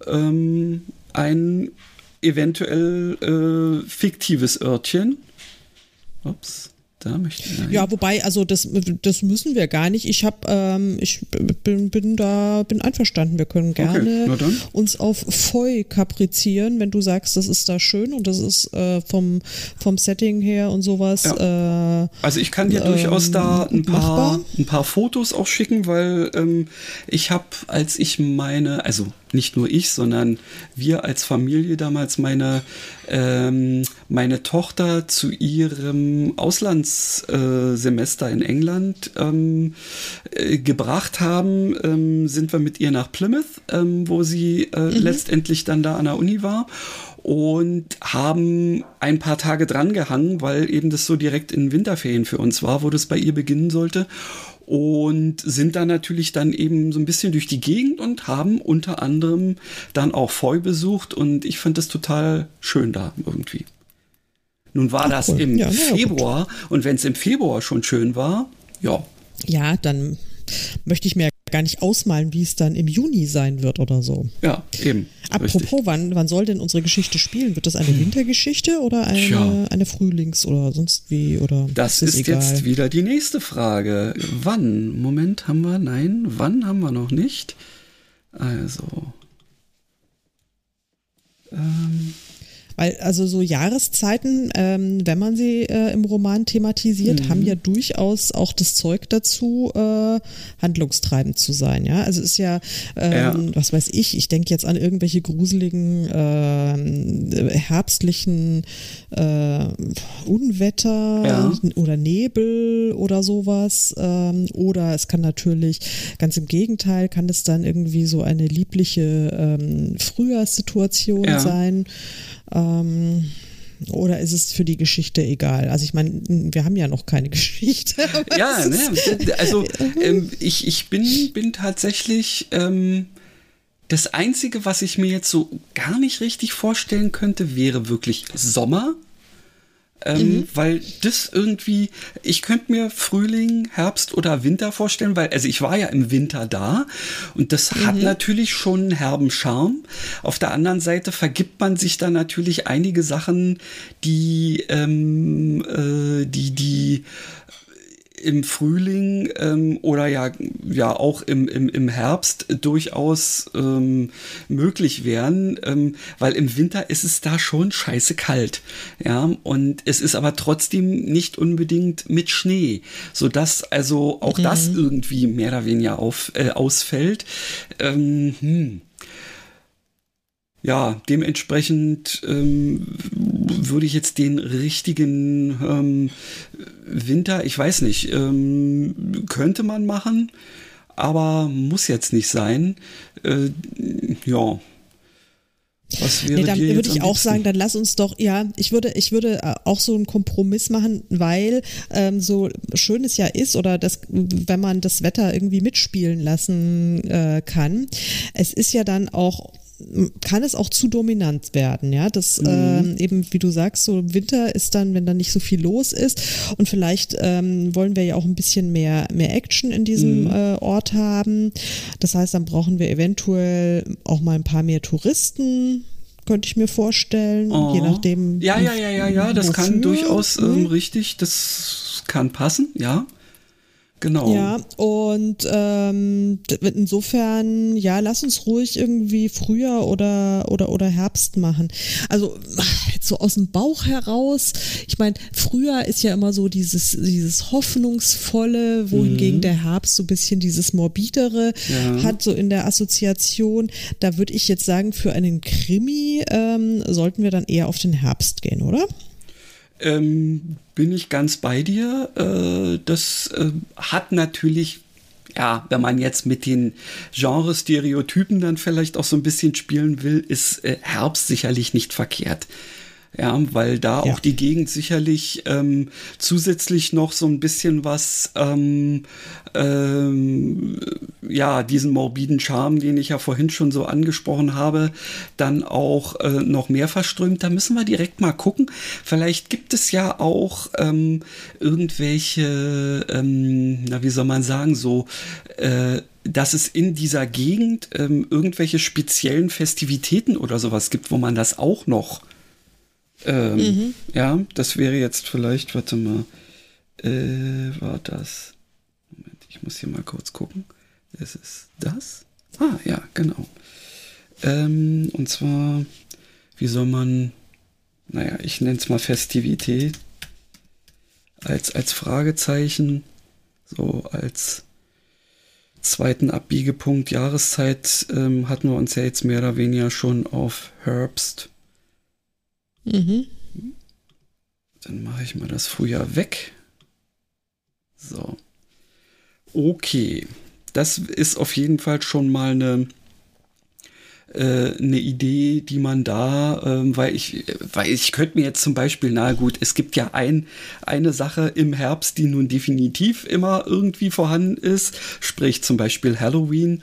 ähm, ein eventuell äh, fiktives Örtchen. Ups. Da möchte ich ja, wobei, also das, das müssen wir gar nicht. Ich habe, ähm, ich bin, bin da, bin einverstanden. Wir können gerne okay, uns auf Foy kaprizieren, wenn du sagst, das ist da schön und das ist äh, vom, vom Setting her und sowas. Ja. Äh, also ich kann dir ähm, durchaus da ein paar, ein paar Fotos auch schicken, weil ähm, ich habe, als ich meine, also nicht nur ich, sondern wir als Familie damals meine, ähm, meine Tochter zu ihrem Auslandssemester äh, in England ähm, äh, gebracht haben, ähm, sind wir mit ihr nach Plymouth, ähm, wo sie äh, mhm. letztendlich dann da an der Uni war und haben ein paar Tage dran gehangen, weil eben das so direkt in Winterferien für uns war, wo das bei ihr beginnen sollte und sind dann natürlich dann eben so ein bisschen durch die Gegend und haben unter anderem dann auch Foy besucht und ich fand das total schön da irgendwie. Nun war Ach, das cool. im ja, Februar ja, und wenn es im Februar schon schön war, ja. Ja, dann möchte ich mir gar nicht ausmalen, wie es dann im Juni sein wird oder so. Ja, eben. Apropos, wann, wann soll denn unsere Geschichte spielen? Wird das eine hm. Wintergeschichte oder eine, ja. eine Frühlings- oder sonst wie? Oder das ist, ist jetzt wieder die nächste Frage. Wann? Moment, haben wir? Nein, wann haben wir noch nicht? Also. Ähm. Weil also so Jahreszeiten, ähm, wenn man sie äh, im Roman thematisiert, mhm. haben ja durchaus auch das Zeug dazu, äh, handlungstreibend zu sein. Ja, also ist ja, ähm, ja. was weiß ich, ich denke jetzt an irgendwelche gruseligen äh, herbstlichen äh, Unwetter ja. oder Nebel oder sowas. Ähm, oder es kann natürlich ganz im Gegenteil, kann es dann irgendwie so eine liebliche ähm, Frühjahrssituation ja. sein. Ähm, oder ist es für die Geschichte egal? Also ich meine, wir haben ja noch keine Geschichte. Ja, ne, also ähm, ich, ich bin, bin tatsächlich ähm, das Einzige, was ich mir jetzt so gar nicht richtig vorstellen könnte, wäre wirklich Sommer. Ähm, mhm. Weil das irgendwie, ich könnte mir Frühling, Herbst oder Winter vorstellen, weil, also ich war ja im Winter da und das mhm. hat natürlich schon einen herben Charme. Auf der anderen Seite vergibt man sich da natürlich einige Sachen, die, ähm, äh, die, die, im Frühling ähm, oder ja, ja auch im, im, im Herbst durchaus ähm, möglich wären, ähm, weil im Winter ist es da schon scheiße kalt. Ja, und es ist aber trotzdem nicht unbedingt mit Schnee, sodass also auch mhm. das irgendwie mehr oder weniger auf, äh, ausfällt. Ähm, hm ja, dementsprechend ähm, würde ich jetzt den richtigen ähm, Winter, ich weiß nicht, ähm, könnte man machen, aber muss jetzt nicht sein. Äh, ja. Was wäre nee, dann würde ich auch sagen, dann lass uns doch, ja, ich würde, ich würde äh, auch so einen Kompromiss machen, weil ähm, so schön es ja ist oder das, wenn man das Wetter irgendwie mitspielen lassen äh, kann, es ist ja dann auch kann es auch zu dominant werden, ja. Das mhm. ähm, eben, wie du sagst, so Winter ist dann, wenn da nicht so viel los ist. Und vielleicht ähm, wollen wir ja auch ein bisschen mehr, mehr Action in diesem mhm. äh, Ort haben. Das heißt, dann brauchen wir eventuell auch mal ein paar mehr Touristen könnte ich mir vorstellen, oh. je nachdem. Ja, ja, ja, ja, ja, das wofür. kann durchaus ähm, mhm. richtig, das kann passen, ja. Genau. Ja, und ähm, insofern, ja, lass uns ruhig irgendwie Frühjahr oder, oder, oder Herbst machen. Also so aus dem Bauch heraus, ich meine, Frühjahr ist ja immer so dieses, dieses Hoffnungsvolle, wohingegen mhm. der Herbst so ein bisschen dieses Morbidere ja. hat, so in der Assoziation. Da würde ich jetzt sagen, für einen Krimi ähm, sollten wir dann eher auf den Herbst gehen, oder? Ähm, bin ich ganz bei dir. Äh, das äh, hat natürlich, ja, wenn man jetzt mit den Genre-Stereotypen dann vielleicht auch so ein bisschen spielen will, ist äh, Herbst sicherlich nicht verkehrt. Ja, weil da ja. auch die Gegend sicherlich ähm, zusätzlich noch so ein bisschen was, ähm, ähm, ja, diesen morbiden Charme, den ich ja vorhin schon so angesprochen habe, dann auch äh, noch mehr verströmt. Da müssen wir direkt mal gucken. Vielleicht gibt es ja auch ähm, irgendwelche, ähm, na, wie soll man sagen, so, äh, dass es in dieser Gegend ähm, irgendwelche speziellen Festivitäten oder sowas gibt, wo man das auch noch ähm, mhm. Ja, das wäre jetzt vielleicht, warte mal, äh, war das? Moment, ich muss hier mal kurz gucken. Es ist das? Ah, ja, genau. Ähm, und zwar, wie soll man, naja, ich nenne es mal Festivität als, als Fragezeichen, so als zweiten Abbiegepunkt Jahreszeit ähm, hatten wir uns ja jetzt mehr oder weniger schon auf Herbst Mhm. Dann mache ich mal das Frühjahr weg. So. Okay. Das ist auf jeden Fall schon mal eine, äh, eine Idee, die man da, ähm, weil ich, weil ich könnte mir jetzt zum Beispiel, na gut, es gibt ja ein, eine Sache im Herbst, die nun definitiv immer irgendwie vorhanden ist, sprich zum Beispiel Halloween.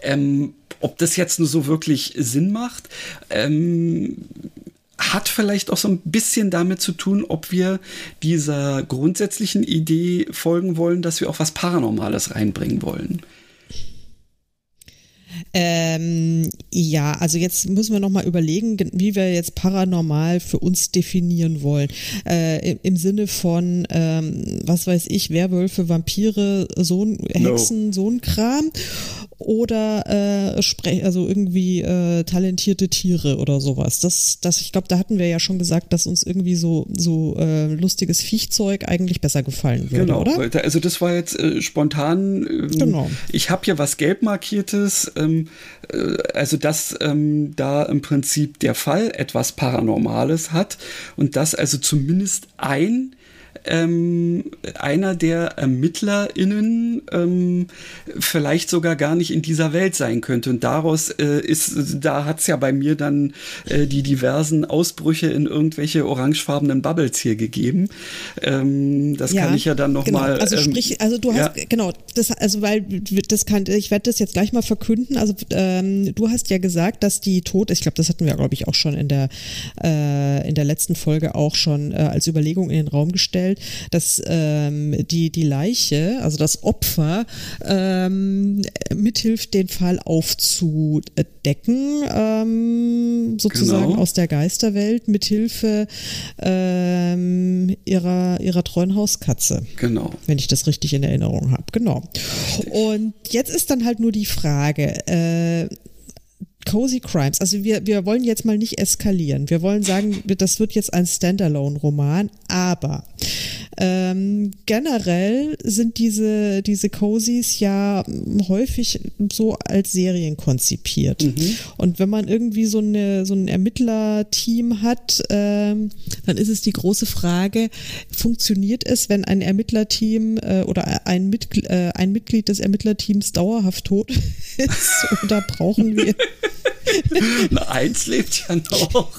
Ähm, ob das jetzt nur so wirklich Sinn macht, ähm, hat vielleicht auch so ein bisschen damit zu tun, ob wir dieser grundsätzlichen Idee folgen wollen, dass wir auch was Paranormales reinbringen wollen. Ähm, ja, also jetzt müssen wir nochmal überlegen, wie wir jetzt paranormal für uns definieren wollen. Äh, im, im, Sinne von, ähm, was weiß ich, Werwölfe, Vampire, so Hexen, no. so ein Kram oder äh, sprech, also irgendwie äh, talentierte Tiere oder sowas. Das, das, ich glaube, da hatten wir ja schon gesagt, dass uns irgendwie so so äh, lustiges Viechzeug eigentlich besser gefallen würde, genau, oder? Also das war jetzt äh, spontan. Ähm, genau. Ich habe hier was gelb markiertes. Ähm, äh, also dass ähm, da im Prinzip der Fall etwas Paranormales hat und dass also zumindest ein ähm, einer der ErmittlerInnen ähm, vielleicht sogar gar nicht in dieser Welt sein könnte. Und daraus äh, ist, da hat's ja bei mir dann äh, die diversen Ausbrüche in irgendwelche orangefarbenen Bubbles hier gegeben. Ähm, das ja, kann ich ja dann nochmal. Genau. Also ähm, sprich, also du hast, ja. genau, das, also weil das kann, ich werde das jetzt gleich mal verkünden. Also ähm, du hast ja gesagt, dass die Tod, ich glaube, das hatten wir, glaube ich, auch schon in der äh, in der letzten Folge auch schon äh, als Überlegung in den Raum gestellt festgestellt, dass ähm, die, die Leiche, also das Opfer, ähm, mithilft, den Fall aufzudecken, ähm, sozusagen genau. aus der Geisterwelt, mithilfe ähm, ihrer, ihrer treuen Hauskatze. Genau. Wenn ich das richtig in Erinnerung habe. Genau. Und jetzt ist dann halt nur die Frage, äh, Cozy Crimes. Also wir, wir wollen jetzt mal nicht eskalieren. Wir wollen sagen, das wird jetzt ein Standalone-Roman, aber ähm, generell sind diese, diese Cozies ja häufig so als Serien konzipiert. Mhm. Und wenn man irgendwie so, eine, so ein Ermittlerteam hat, ähm, dann ist es die große Frage, funktioniert es, wenn ein Ermittlerteam äh, oder ein, Mitgl äh, ein Mitglied des Ermittlerteams dauerhaft tot ist? oder brauchen wir Na, eins lebt ja noch.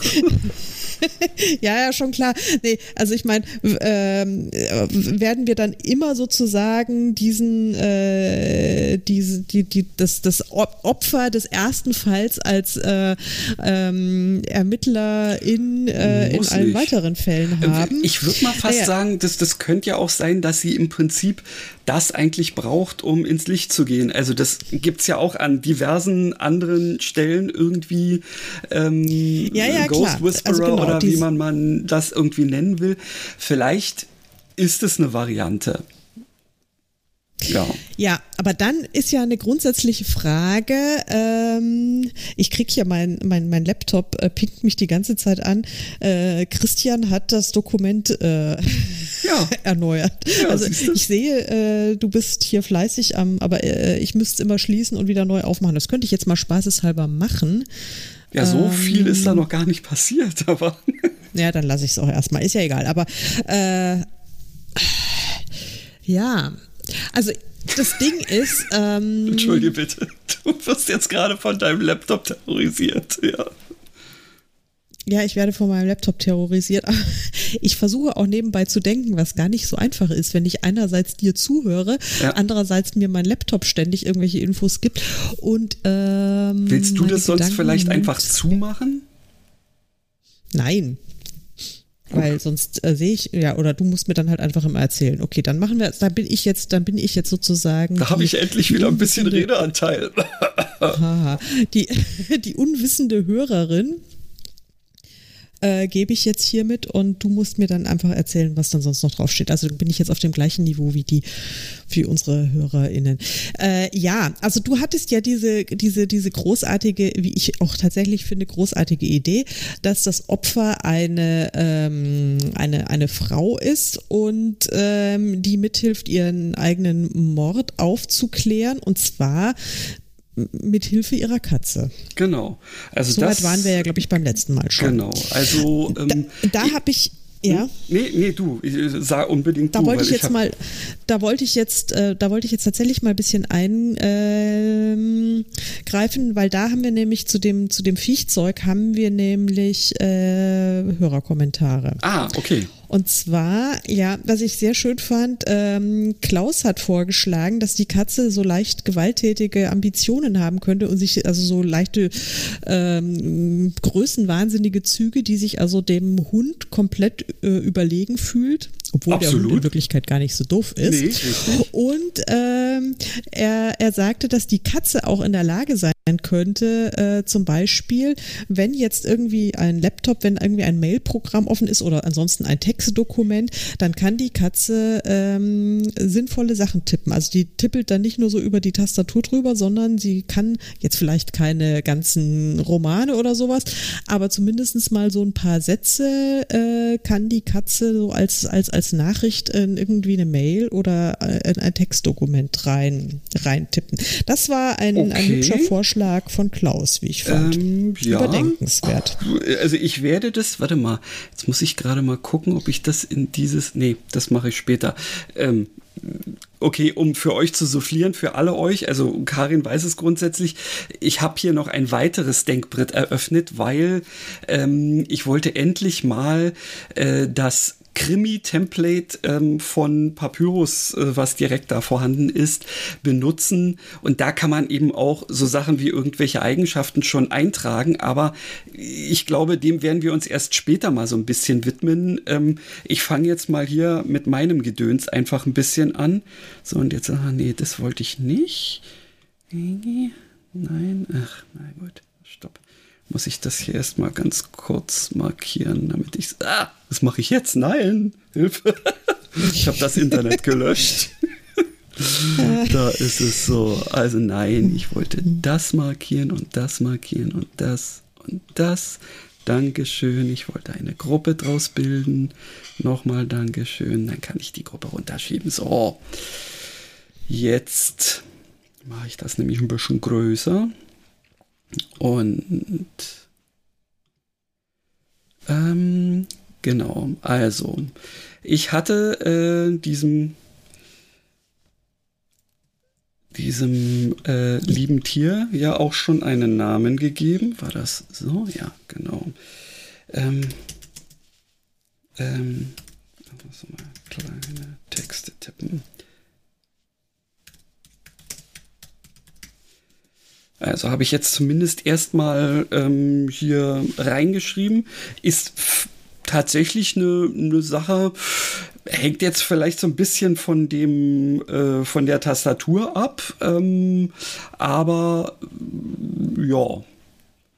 ja, ja, schon klar. Nee, also ich meine, ähm, werden wir dann immer sozusagen diesen, äh, diese, die, die, das, das Opfer des ersten Falls als äh, ähm, Ermittler in, äh, in allen nicht. weiteren Fällen äh, haben? Ich würde mal fast ja. sagen, dass das könnte ja auch sein, dass sie im Prinzip das eigentlich braucht, um ins Licht zu gehen. Also das gibt's ja auch an diversen anderen Stellen irgendwie ähm, ja, ja, Ghost klar. Whisperer also genau, oder wie man, man das irgendwie nennen will. Vielleicht ist es eine Variante. Ja. Ja, aber dann ist ja eine grundsätzliche Frage. Ähm, ich krieg hier mein, mein, mein Laptop, äh, pinkt mich die ganze Zeit an. Äh, Christian hat das Dokument äh, ja. erneuert. Ja, also ich sehe, äh, du bist hier fleißig am, aber äh, ich müsste immer schließen und wieder neu aufmachen. Das könnte ich jetzt mal spaßeshalber machen. Ja, so ähm, viel ist da noch gar nicht passiert, aber. ja, dann lasse ich es auch erstmal. Ist ja egal. Aber äh, ja, also das Ding ist. Ähm, Entschuldige bitte, du wirst jetzt gerade von deinem Laptop terrorisiert, ja. ja, ich werde von meinem Laptop terrorisiert. Ich versuche auch nebenbei zu denken, was gar nicht so einfach ist, wenn ich einerseits dir zuhöre, ja. andererseits mir mein Laptop ständig irgendwelche Infos gibt. Und ähm, willst du das sonst Gedanken vielleicht einfach zumachen? Nein. Weil sonst äh, sehe ich, ja, oder du musst mir dann halt einfach immer erzählen. Okay, dann machen wir, dann bin ich jetzt, dann bin ich jetzt sozusagen. Da habe ich endlich wieder ein bisschen Redeanteil. die, die unwissende Hörerin, äh, gebe ich jetzt hiermit und du musst mir dann einfach erzählen, was dann sonst noch draufsteht. Also bin ich jetzt auf dem gleichen Niveau wie die, wie unsere HörerInnen. Äh, ja, also du hattest ja diese, diese, diese großartige, wie ich auch tatsächlich finde, großartige Idee, dass das Opfer eine, ähm, eine, eine Frau ist und ähm, die mithilft, ihren eigenen Mord aufzuklären und zwar mit Hilfe ihrer Katze. Genau. Also so das, weit waren wir ja, glaube ich, beim letzten Mal schon. Genau. Also ähm, da, da habe ich ja. Hm? Nee, nee, du, sag unbedingt da du. Wollte ich jetzt mal, da wollte ich jetzt, äh, da wollte ich jetzt tatsächlich mal ein bisschen eingreifen, äh, weil da haben wir nämlich zu dem, zu dem Viechzeug haben wir nämlich äh, Hörerkommentare. Ah, okay. Und zwar, ja, was ich sehr schön fand, ähm, Klaus hat vorgeschlagen, dass die Katze so leicht gewalttätige Ambitionen haben könnte und sich also so leichte ähm, größenwahnsinnige Züge, die sich also dem Hund komplett äh, überlegen fühlt obwohl Absolut. der Hund in Wirklichkeit gar nicht so doof ist. Nee, und ähm, er, er sagte, dass die Katze auch in der Lage sein könnte, äh, zum Beispiel, wenn jetzt irgendwie ein Laptop, wenn irgendwie ein Mailprogramm offen ist oder ansonsten ein Textdokument, dann kann die Katze ähm, sinnvolle Sachen tippen. Also die tippelt dann nicht nur so über die Tastatur drüber, sondern sie kann jetzt vielleicht keine ganzen Romane oder sowas, aber zumindest mal so ein paar Sätze äh, kann die Katze so als, als, als Nachricht in irgendwie eine Mail oder äh, in ein Textdokument rein, rein tippen. Das war ein, okay. ein hübscher Vorschlag von Klaus, wie ich fand. Ähm, ja. Überdenkenswert. Also ich werde das, warte mal, jetzt muss ich gerade mal gucken, ob ich das in dieses, nee, das mache ich später. Ähm, okay, um für euch zu soufflieren, für alle euch, also Karin weiß es grundsätzlich, ich habe hier noch ein weiteres Denkbrett eröffnet, weil ähm, ich wollte endlich mal äh, das Krimi-Template ähm, von Papyrus, äh, was direkt da vorhanden ist, benutzen. Und da kann man eben auch so Sachen wie irgendwelche Eigenschaften schon eintragen. Aber ich glaube, dem werden wir uns erst später mal so ein bisschen widmen. Ähm, ich fange jetzt mal hier mit meinem Gedöns einfach ein bisschen an. So, und jetzt, ah, nee, das wollte ich nicht. Nein, ach, na gut muss ich das hier erstmal ganz kurz markieren, damit ich. Ah, was mache ich jetzt? Nein, Hilfe. Ich habe das Internet gelöscht. da ist es so. Also nein, ich wollte das markieren und das markieren und das und das. Dankeschön. Ich wollte eine Gruppe draus bilden. Nochmal Dankeschön. Dann kann ich die Gruppe runterschieben. So. Jetzt mache ich das nämlich ein bisschen größer. Und ähm, genau, also ich hatte äh, diesem diesem äh, lieben Tier ja auch schon einen Namen gegeben. War das so? Ja, genau. Ähm, ähm, mal kleine Texte tippen. Also habe ich jetzt zumindest erstmal ähm, hier reingeschrieben. Ist tatsächlich eine, eine Sache, hängt jetzt vielleicht so ein bisschen von dem äh, von der Tastatur ab, ähm, aber ja,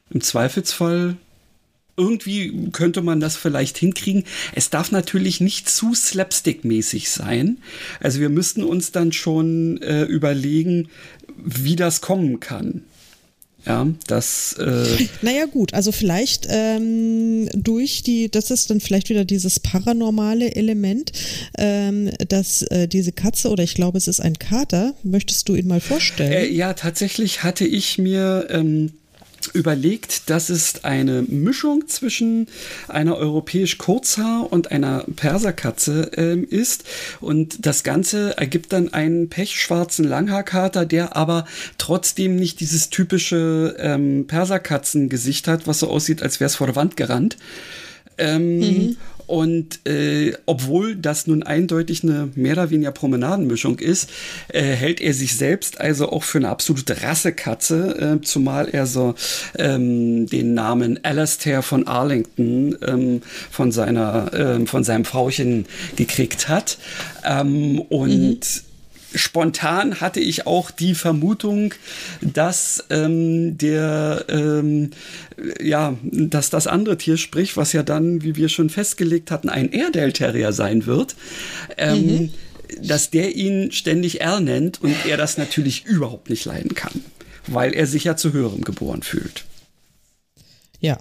im Zweifelsfall irgendwie könnte man das vielleicht hinkriegen. Es darf natürlich nicht zu slapstick-mäßig sein. Also wir müssten uns dann schon äh, überlegen, wie das kommen kann. Ja, das. Äh naja, gut, also vielleicht ähm, durch die, das ist dann vielleicht wieder dieses paranormale Element, ähm, dass äh, diese Katze oder ich glaube, es ist ein Kater, möchtest du ihn mal vorstellen? Äh, ja, tatsächlich hatte ich mir. Ähm, überlegt, dass es eine Mischung zwischen einer europäisch Kurzhaar und einer Perserkatze äh, ist. Und das Ganze ergibt dann einen pechschwarzen Langhaarkater, der aber trotzdem nicht dieses typische ähm, Perserkatzengesicht hat, was so aussieht, als wäre es vor der Wand gerannt. Ähm, mhm. Und äh, obwohl das nun eindeutig eine mehr oder weniger Promenadenmischung ist, äh, hält er sich selbst also auch für eine absolute Rassekatze, äh, zumal er so ähm, den Namen Alastair von Arlington ähm, von seiner ähm, von seinem Frauchen gekriegt hat. Ähm, und mhm spontan hatte ich auch die Vermutung, dass ähm, der ähm, ja, dass das andere Tier spricht, was ja dann, wie wir schon festgelegt hatten, ein Airedale Terrier sein wird. Ähm, mhm. Dass der ihn ständig R nennt und er das natürlich überhaupt nicht leiden kann, weil er sich ja zu höherem geboren fühlt. Ja,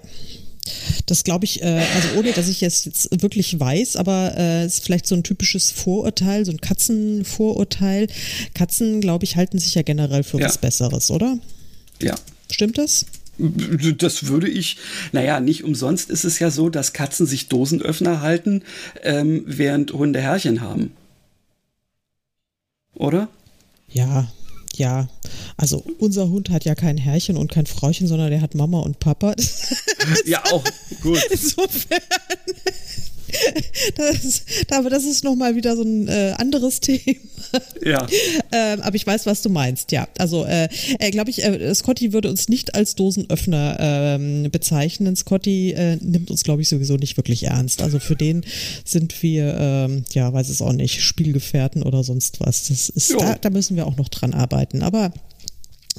das glaube ich, äh, also ohne dass ich es jetzt wirklich weiß, aber äh, ist vielleicht so ein typisches Vorurteil, so ein Katzenvorurteil. Katzen, glaube ich, halten sich ja generell für ja. was Besseres, oder? Ja. Stimmt das? Das würde ich, naja, nicht umsonst ist es ja so, dass Katzen sich Dosenöffner halten, ähm, während Hunde Herrchen haben. Oder? Ja, ja, also unser Hund hat ja kein Herrchen und kein Frauchen, sondern der hat Mama und Papa. ja, auch gut. Insofern. Das, aber das ist nochmal wieder so ein äh, anderes Thema. Ja. ähm, aber ich weiß, was du meinst, ja. Also, äh, äh glaube ich, äh, Scotty würde uns nicht als Dosenöffner ähm, bezeichnen. Scotty äh, nimmt uns, glaube ich, sowieso nicht wirklich ernst. Also für den sind wir, ähm, ja, weiß es auch nicht, Spielgefährten oder sonst was. Das ist, da, da müssen wir auch noch dran arbeiten. Aber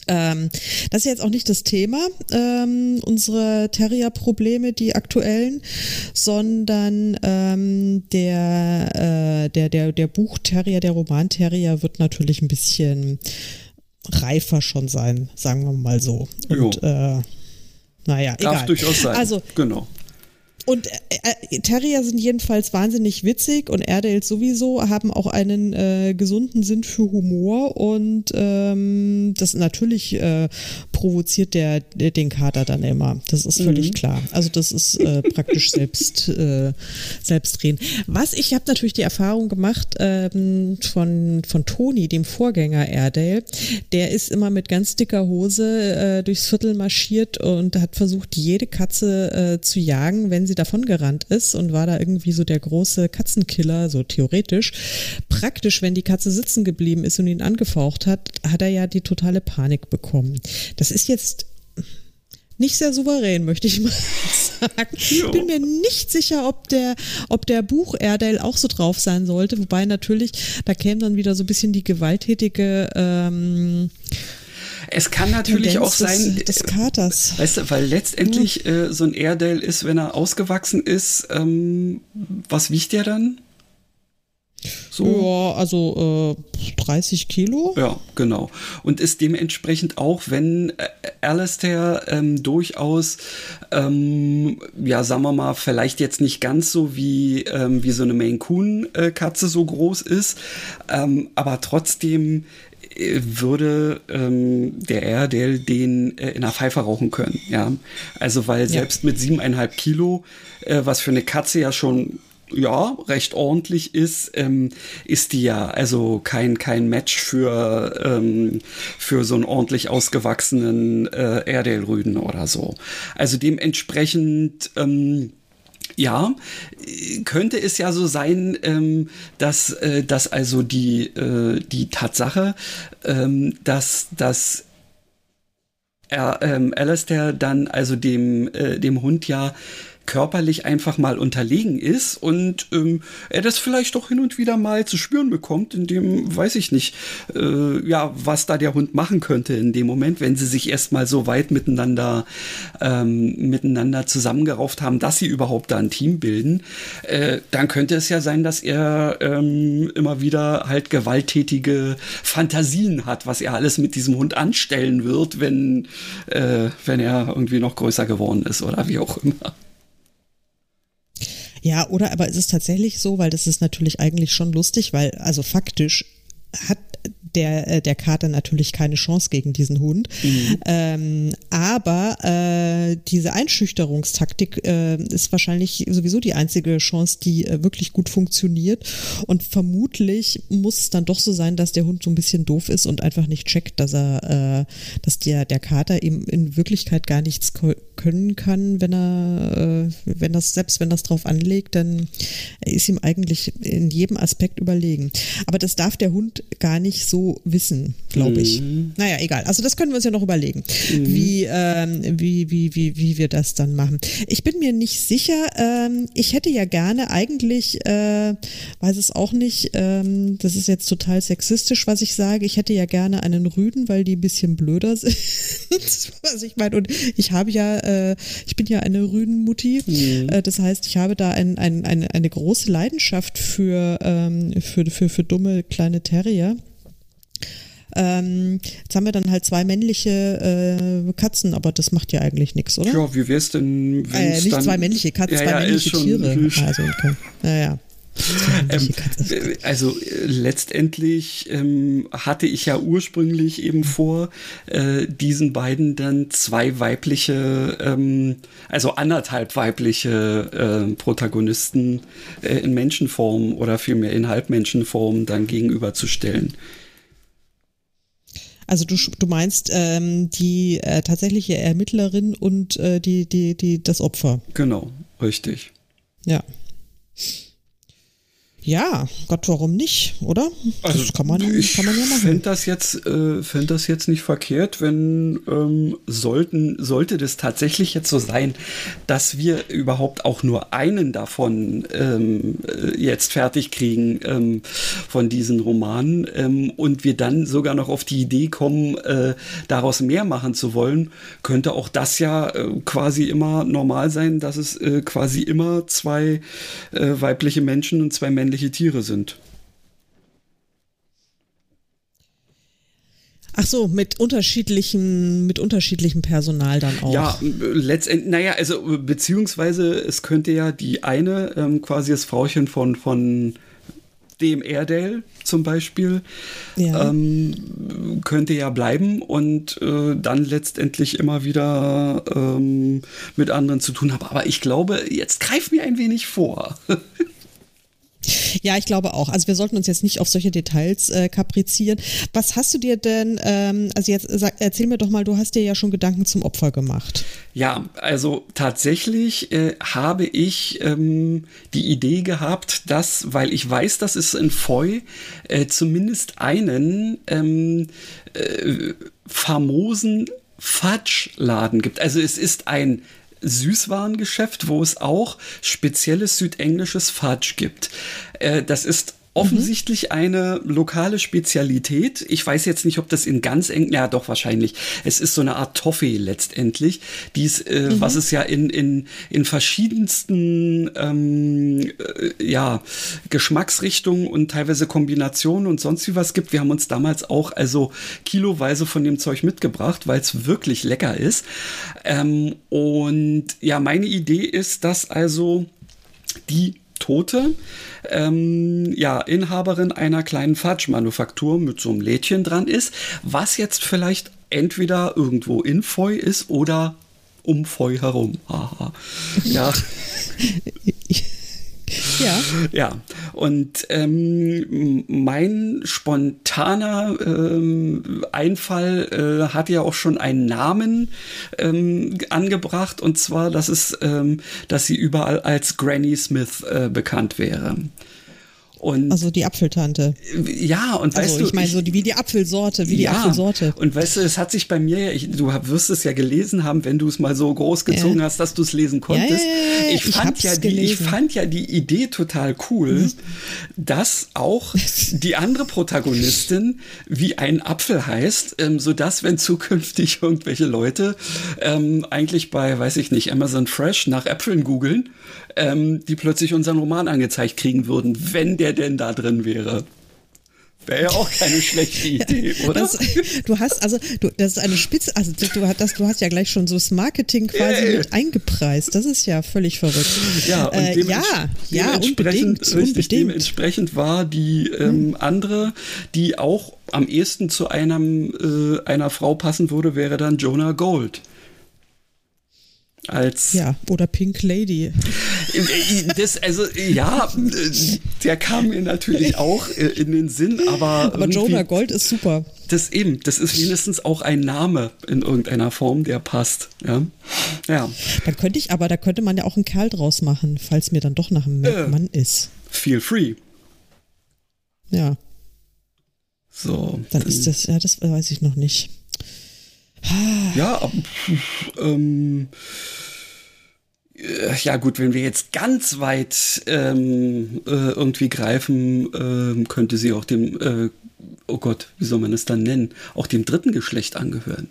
ähm, das ist jetzt auch nicht das Thema, ähm, unsere Terrier-Probleme, die aktuellen, sondern ähm, der, äh, der, der, der Buchterrier, der Romanterrier wird natürlich ein bisschen reifer schon sein, sagen wir mal so. Und äh, naja, Darf egal. durchaus sein. Also, genau. Und äh, äh, Terrier sind jedenfalls wahnsinnig witzig und Airedales sowieso haben auch einen äh, gesunden Sinn für Humor und ähm, das natürlich äh, provoziert der, der, den Kater dann immer. Das ist völlig mhm. klar. Also das ist äh, praktisch selbst äh, selbstdrehen. Was ich habe natürlich die Erfahrung gemacht ähm, von von Toni, dem Vorgänger Airedale, der ist immer mit ganz dicker Hose äh, durchs Viertel marschiert und hat versucht jede Katze äh, zu jagen, wenn sie davongerannt ist und war da irgendwie so der große Katzenkiller, so theoretisch. Praktisch, wenn die Katze sitzen geblieben ist und ihn angefaucht hat, hat er ja die totale Panik bekommen. Das ist jetzt nicht sehr souverän, möchte ich mal sagen. Ich bin mir nicht sicher, ob der, ob der Buch Airedale auch so drauf sein sollte, wobei natürlich, da käme dann wieder so ein bisschen die gewalttätige ähm, es kann natürlich Tendenz auch sein, des, des, Katers. Weißt du, weil letztendlich ja. äh, so ein Airedale ist, wenn er ausgewachsen ist, ähm, was wiegt der dann? So. Ja, also äh, 30 Kilo. Ja, genau. Und ist dementsprechend auch, wenn äh, Alistair ähm, durchaus, ähm, ja, sagen wir mal, vielleicht jetzt nicht ganz so wie, ähm, wie so eine Maine Coon-Katze so groß ist, ähm, aber trotzdem würde ähm, der Airedale den äh, in einer Pfeife rauchen können. Ja, also weil selbst ja. mit siebeneinhalb Kilo, äh, was für eine Katze ja schon ja, recht ordentlich ist, ähm, ist die ja also kein, kein Match für, ähm, für so einen ordentlich ausgewachsenen äh, Airedale-Rüden oder so. Also dementsprechend, ähm, ja, könnte es ja so sein, ähm, dass, äh, dass also die, äh, die Tatsache, ähm, dass, dass er, ähm, Alistair dann also dem, äh, dem Hund ja körperlich einfach mal unterlegen ist und ähm, er das vielleicht doch hin und wieder mal zu spüren bekommt, in dem weiß ich nicht, äh, ja, was da der Hund machen könnte in dem Moment, wenn sie sich erstmal so weit miteinander ähm, miteinander zusammengerauft haben, dass sie überhaupt da ein Team bilden, äh, dann könnte es ja sein, dass er ähm, immer wieder halt gewalttätige Fantasien hat, was er alles mit diesem Hund anstellen wird, wenn, äh, wenn er irgendwie noch größer geworden ist oder wie auch immer. Ja, oder aber ist es tatsächlich so, weil das ist natürlich eigentlich schon lustig, weil also faktisch hat der, äh, der Kater natürlich keine Chance gegen diesen Hund. Mhm. Ähm, aber äh, diese Einschüchterungstaktik äh, ist wahrscheinlich sowieso die einzige Chance, die äh, wirklich gut funktioniert. Und vermutlich muss es dann doch so sein, dass der Hund so ein bisschen doof ist und einfach nicht checkt, dass er, äh, dass der, der Kater eben in Wirklichkeit gar nichts können kann, wenn er, äh, wenn das, selbst wenn das drauf anlegt, dann ist ihm eigentlich in jedem Aspekt überlegen. Aber das darf der Hund gar nicht so wissen, glaube ich. Mhm. Naja, egal. Also das können wir uns ja noch überlegen, mhm. wie, ähm, wie, wie, wie, wie wir das dann machen. Ich bin mir nicht sicher. Ähm, ich hätte ja gerne eigentlich, äh, weiß es auch nicht, ähm, das ist jetzt total sexistisch, was ich sage. Ich hätte ja gerne einen Rüden, weil die ein bisschen blöder sind. was ich meine. Und ich habe ja, äh, ich bin ja eine Rüdenmutti. Mhm. Äh, das heißt, ich habe da ein, ein, eine, eine große Leidenschaft für, ähm, für, für, für dumme kleine Terrier. Ähm, jetzt haben wir dann halt zwei männliche äh, Katzen, aber das macht ja eigentlich nichts, oder? Ja, wie wär's denn, wenn äh, Nicht zwei männliche Katzen, ja, zwei ja, männliche Tiere. Also, okay. Naja. Ähm, also äh, letztendlich ähm, hatte ich ja ursprünglich eben vor, äh, diesen beiden dann zwei weibliche, ähm, also anderthalb weibliche äh, Protagonisten äh, in Menschenform oder vielmehr in Halbmenschenform dann gegenüberzustellen. Also du, du meinst ähm, die äh, tatsächliche Ermittlerin und äh, die, die, die, das Opfer. Genau, richtig. Ja. Ja, Gott, warum nicht, oder? Also das kann man, ich kann man ja machen. Ich fände das, jetzt, äh, fänd das jetzt nicht verkehrt, wenn ähm, sollten, sollte das tatsächlich jetzt so sein, dass wir überhaupt auch nur einen davon ähm, äh, jetzt fertig kriegen ähm, von diesen Romanen ähm, und wir dann sogar noch auf die Idee kommen, äh, daraus mehr machen zu wollen, könnte auch das ja äh, quasi immer normal sein, dass es äh, quasi immer zwei äh, weibliche Menschen und zwei männliche welche Tiere sind. Ach so, mit unterschiedlichem, mit unterschiedlichem Personal dann auch. Ja, letztendlich, naja, also beziehungsweise es könnte ja die eine, ähm, quasi das Frauchen von, von dem Airedale zum Beispiel, ja. ähm, könnte ja bleiben und äh, dann letztendlich immer wieder ähm, mit anderen zu tun haben. Aber ich glaube, jetzt greif mir ein wenig vor. Ja, ich glaube auch. Also wir sollten uns jetzt nicht auf solche Details äh, kaprizieren. Was hast du dir denn, ähm, also jetzt sag, erzähl mir doch mal, du hast dir ja schon Gedanken zum Opfer gemacht. Ja, also tatsächlich äh, habe ich ähm, die Idee gehabt, dass, weil ich weiß, dass es in Foy äh, zumindest einen ähm, äh, famosen Fudge-Laden gibt. Also es ist ein Süßwarengeschäft, wo es auch spezielles südenglisches Fudge gibt. Äh, das ist offensichtlich mhm. eine lokale Spezialität. Ich weiß jetzt nicht, ob das in ganz eng, ja doch wahrscheinlich. Es ist so eine Art Toffee letztendlich, dies, äh, mhm. was es ja in, in, in verschiedensten ähm, äh, ja, Geschmacksrichtungen und teilweise Kombinationen und sonst wie was gibt. Wir haben uns damals auch also kiloweise von dem Zeug mitgebracht, weil es wirklich lecker ist. Ähm, und ja, meine Idee ist, dass also die Tote, ähm, ja, Inhaberin einer kleinen Fudge-Manufaktur mit so einem Lädchen dran ist, was jetzt vielleicht entweder irgendwo in Foy ist oder um Foy herum. Aha. Ja. Ja. Ja. Und ähm, mein spontaner ähm, Einfall äh, hat ja auch schon einen Namen ähm, angebracht, und zwar, dass es, ähm, dass sie überall als Granny Smith äh, bekannt wäre. Und also die Apfeltante. Ja, und also, weißt du. Ich meine, so die, wie die Apfelsorte, wie ja, die Apfelsorte. Und weißt du, es hat sich bei mir, ich, du wirst es ja gelesen haben, wenn du es mal so groß gezogen ja. hast, dass du es lesen konntest. Ja, ich, fand ich, ja die, ich fand ja die Idee total cool, mhm. dass auch die andere Protagonistin wie ein Apfel heißt, ähm, sodass, wenn zukünftig irgendwelche Leute ähm, eigentlich bei, weiß ich nicht, Amazon Fresh nach Äpfeln googeln, ähm, die plötzlich unseren Roman angezeigt kriegen würden, wenn der denn da drin wäre. Wäre ja auch keine schlechte Idee, oder? Das, du hast also, du, das ist eine Spitze, also du, das, du hast ja gleich schon so das Marketing quasi yeah. mit eingepreist. Das ist ja völlig verrückt. Ja, äh, ja, ja, unbedingt, richtig, unbedingt. Dementsprechend war die ähm, hm. andere, die auch am ehesten zu einem, äh, einer Frau passen würde, wäre dann Jonah Gold als ja oder Pink Lady. Das also ja, der kam mir natürlich auch in den Sinn, aber aber Jonah Gold ist super. Das eben, das ist mindestens auch ein Name in irgendeiner Form, der passt. Ja, ja. Dann könnte ich, aber da könnte man ja auch einen Kerl draus machen, falls mir dann doch nach einem äh, Mann ist. Feel free. Ja. So. Dann ist das, ja, das weiß ich noch nicht. Ja, ähm, äh, ja gut, wenn wir jetzt ganz weit ähm, äh, irgendwie greifen, äh, könnte sie auch dem, äh, oh Gott, wie soll man es dann nennen, auch dem dritten Geschlecht angehören.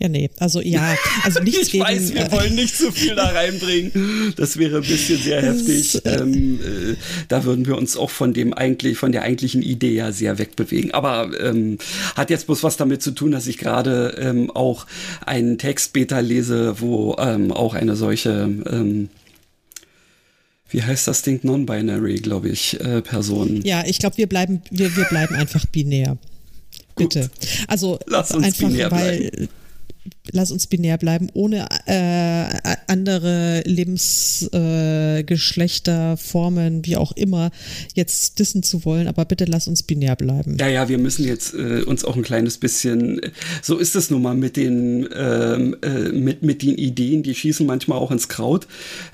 Ja, nee, also ja, also nichts ich gegen... Ich weiß, wir äh, wollen nicht zu viel da reinbringen. Das wäre ein bisschen sehr heftig. Äh, ähm, äh, da würden wir uns auch von dem eigentlich, von der eigentlichen Idee ja sehr wegbewegen. Aber ähm, hat jetzt bloß was damit zu tun, dass ich gerade ähm, auch einen Text beta lese, wo ähm, auch eine solche ähm, wie heißt das Ding, non-binary, glaube ich, äh, Person. Ja, ich glaube, wir bleiben, wir, wir bleiben einfach binär. Bitte. Also Lass uns einfach, binär weil bleiben lass uns binär bleiben, ohne äh, andere Lebensgeschlechter, äh, Formen, wie auch immer, jetzt dissen zu wollen, aber bitte lass uns binär bleiben. Ja, ja, wir müssen jetzt äh, uns auch ein kleines bisschen, so ist es nun mal mit den, ähm, äh, mit, mit den Ideen, die schießen manchmal auch ins Kraut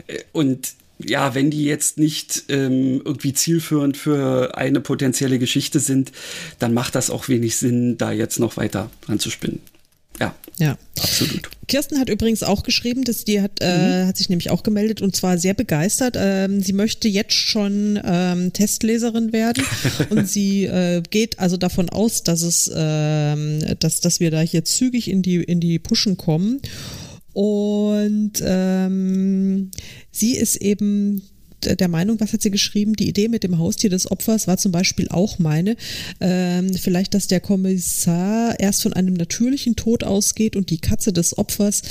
äh, und ja, wenn die jetzt nicht ähm, irgendwie zielführend für eine potenzielle Geschichte sind, dann macht das auch wenig Sinn, da jetzt noch weiter dran zu spinnen. Ja. Ja. Absolut. Kirsten hat übrigens auch geschrieben, dass die hat, äh, mhm. hat sich nämlich auch gemeldet und zwar sehr begeistert. Ähm, sie möchte jetzt schon ähm, Testleserin werden und sie äh, geht also davon aus, dass es, ähm, dass, dass wir da hier zügig in die, in die Pushen kommen. Und ähm, sie ist eben der Meinung, was hat sie geschrieben? Die Idee mit dem Haustier des Opfers war zum Beispiel auch meine. Ähm, vielleicht, dass der Kommissar erst von einem natürlichen Tod ausgeht und die Katze des Opfers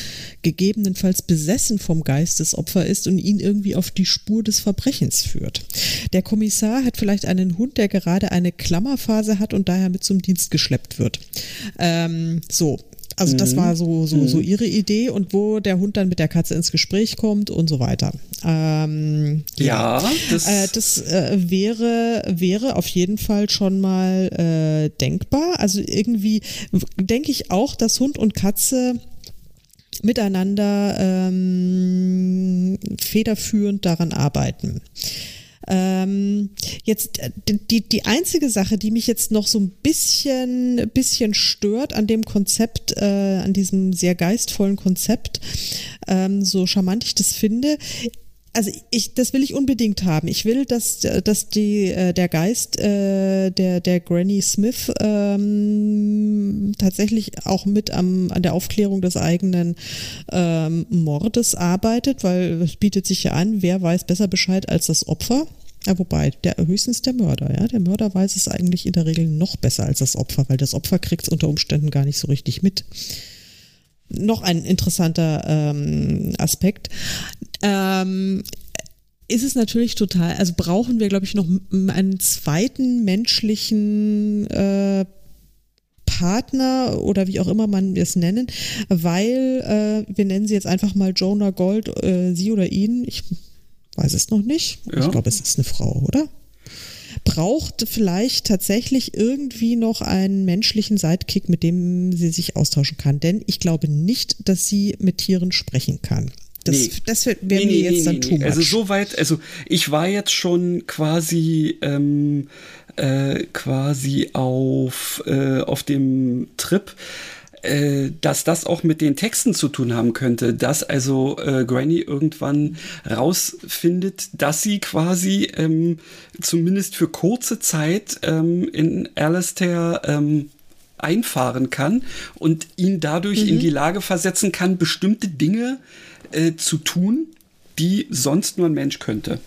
gegebenenfalls besessen vom Geist des Opfers ist und ihn irgendwie auf die Spur des Verbrechens führt. Der Kommissar hat vielleicht einen Hund, der gerade eine Klammerphase hat und daher mit zum Dienst geschleppt wird. Ähm, so, also das mhm. war so, so, so mhm. ihre Idee und wo der Hund dann mit der Katze ins Gespräch kommt und so weiter. Ähm, ja, ja, das, äh, das äh, wäre, wäre auf jeden Fall schon mal äh, denkbar. Also irgendwie denke ich auch, dass Hund und Katze miteinander ähm, federführend daran arbeiten. Ähm, jetzt äh, die, die einzige Sache, die mich jetzt noch so ein bisschen, bisschen stört an dem Konzept, äh, an diesem sehr geistvollen Konzept, ähm, so charmant ich das finde, also ich, das will ich unbedingt haben. Ich will, dass, dass die, äh, der Geist äh, der, der Granny Smith ähm, tatsächlich auch mit am, an der Aufklärung des eigenen ähm, Mordes arbeitet, weil es bietet sich ja an, wer weiß besser Bescheid als das Opfer. Ja, wobei, der, höchstens der Mörder, ja. Der Mörder weiß es eigentlich in der Regel noch besser als das Opfer, weil das Opfer kriegt es unter Umständen gar nicht so richtig mit noch ein interessanter ähm, Aspekt. Ähm, ist es natürlich total, also brauchen wir, glaube ich, noch einen zweiten menschlichen äh, Partner oder wie auch immer man es nennen, weil äh, wir nennen sie jetzt einfach mal Jonah Gold, äh, sie oder ihn. Ich weiß es noch nicht. Ja. Ich glaube, es ist eine Frau, oder? Braucht vielleicht tatsächlich irgendwie noch einen menschlichen Sidekick, mit dem sie sich austauschen kann. Denn ich glaube nicht, dass sie mit Tieren sprechen kann. Das, nee. das wäre nee, mir nee, jetzt dann much. Also soweit, also ich war jetzt schon quasi ähm, äh, quasi auf, äh, auf dem Trip, äh, dass das auch mit den Texten zu tun haben könnte, dass also äh, Granny irgendwann rausfindet, dass sie quasi ähm, zumindest für kurze Zeit ähm, in Alastair ähm, einfahren kann und ihn dadurch mhm. in die Lage versetzen kann, bestimmte Dinge äh, zu tun, die sonst nur ein Mensch könnte.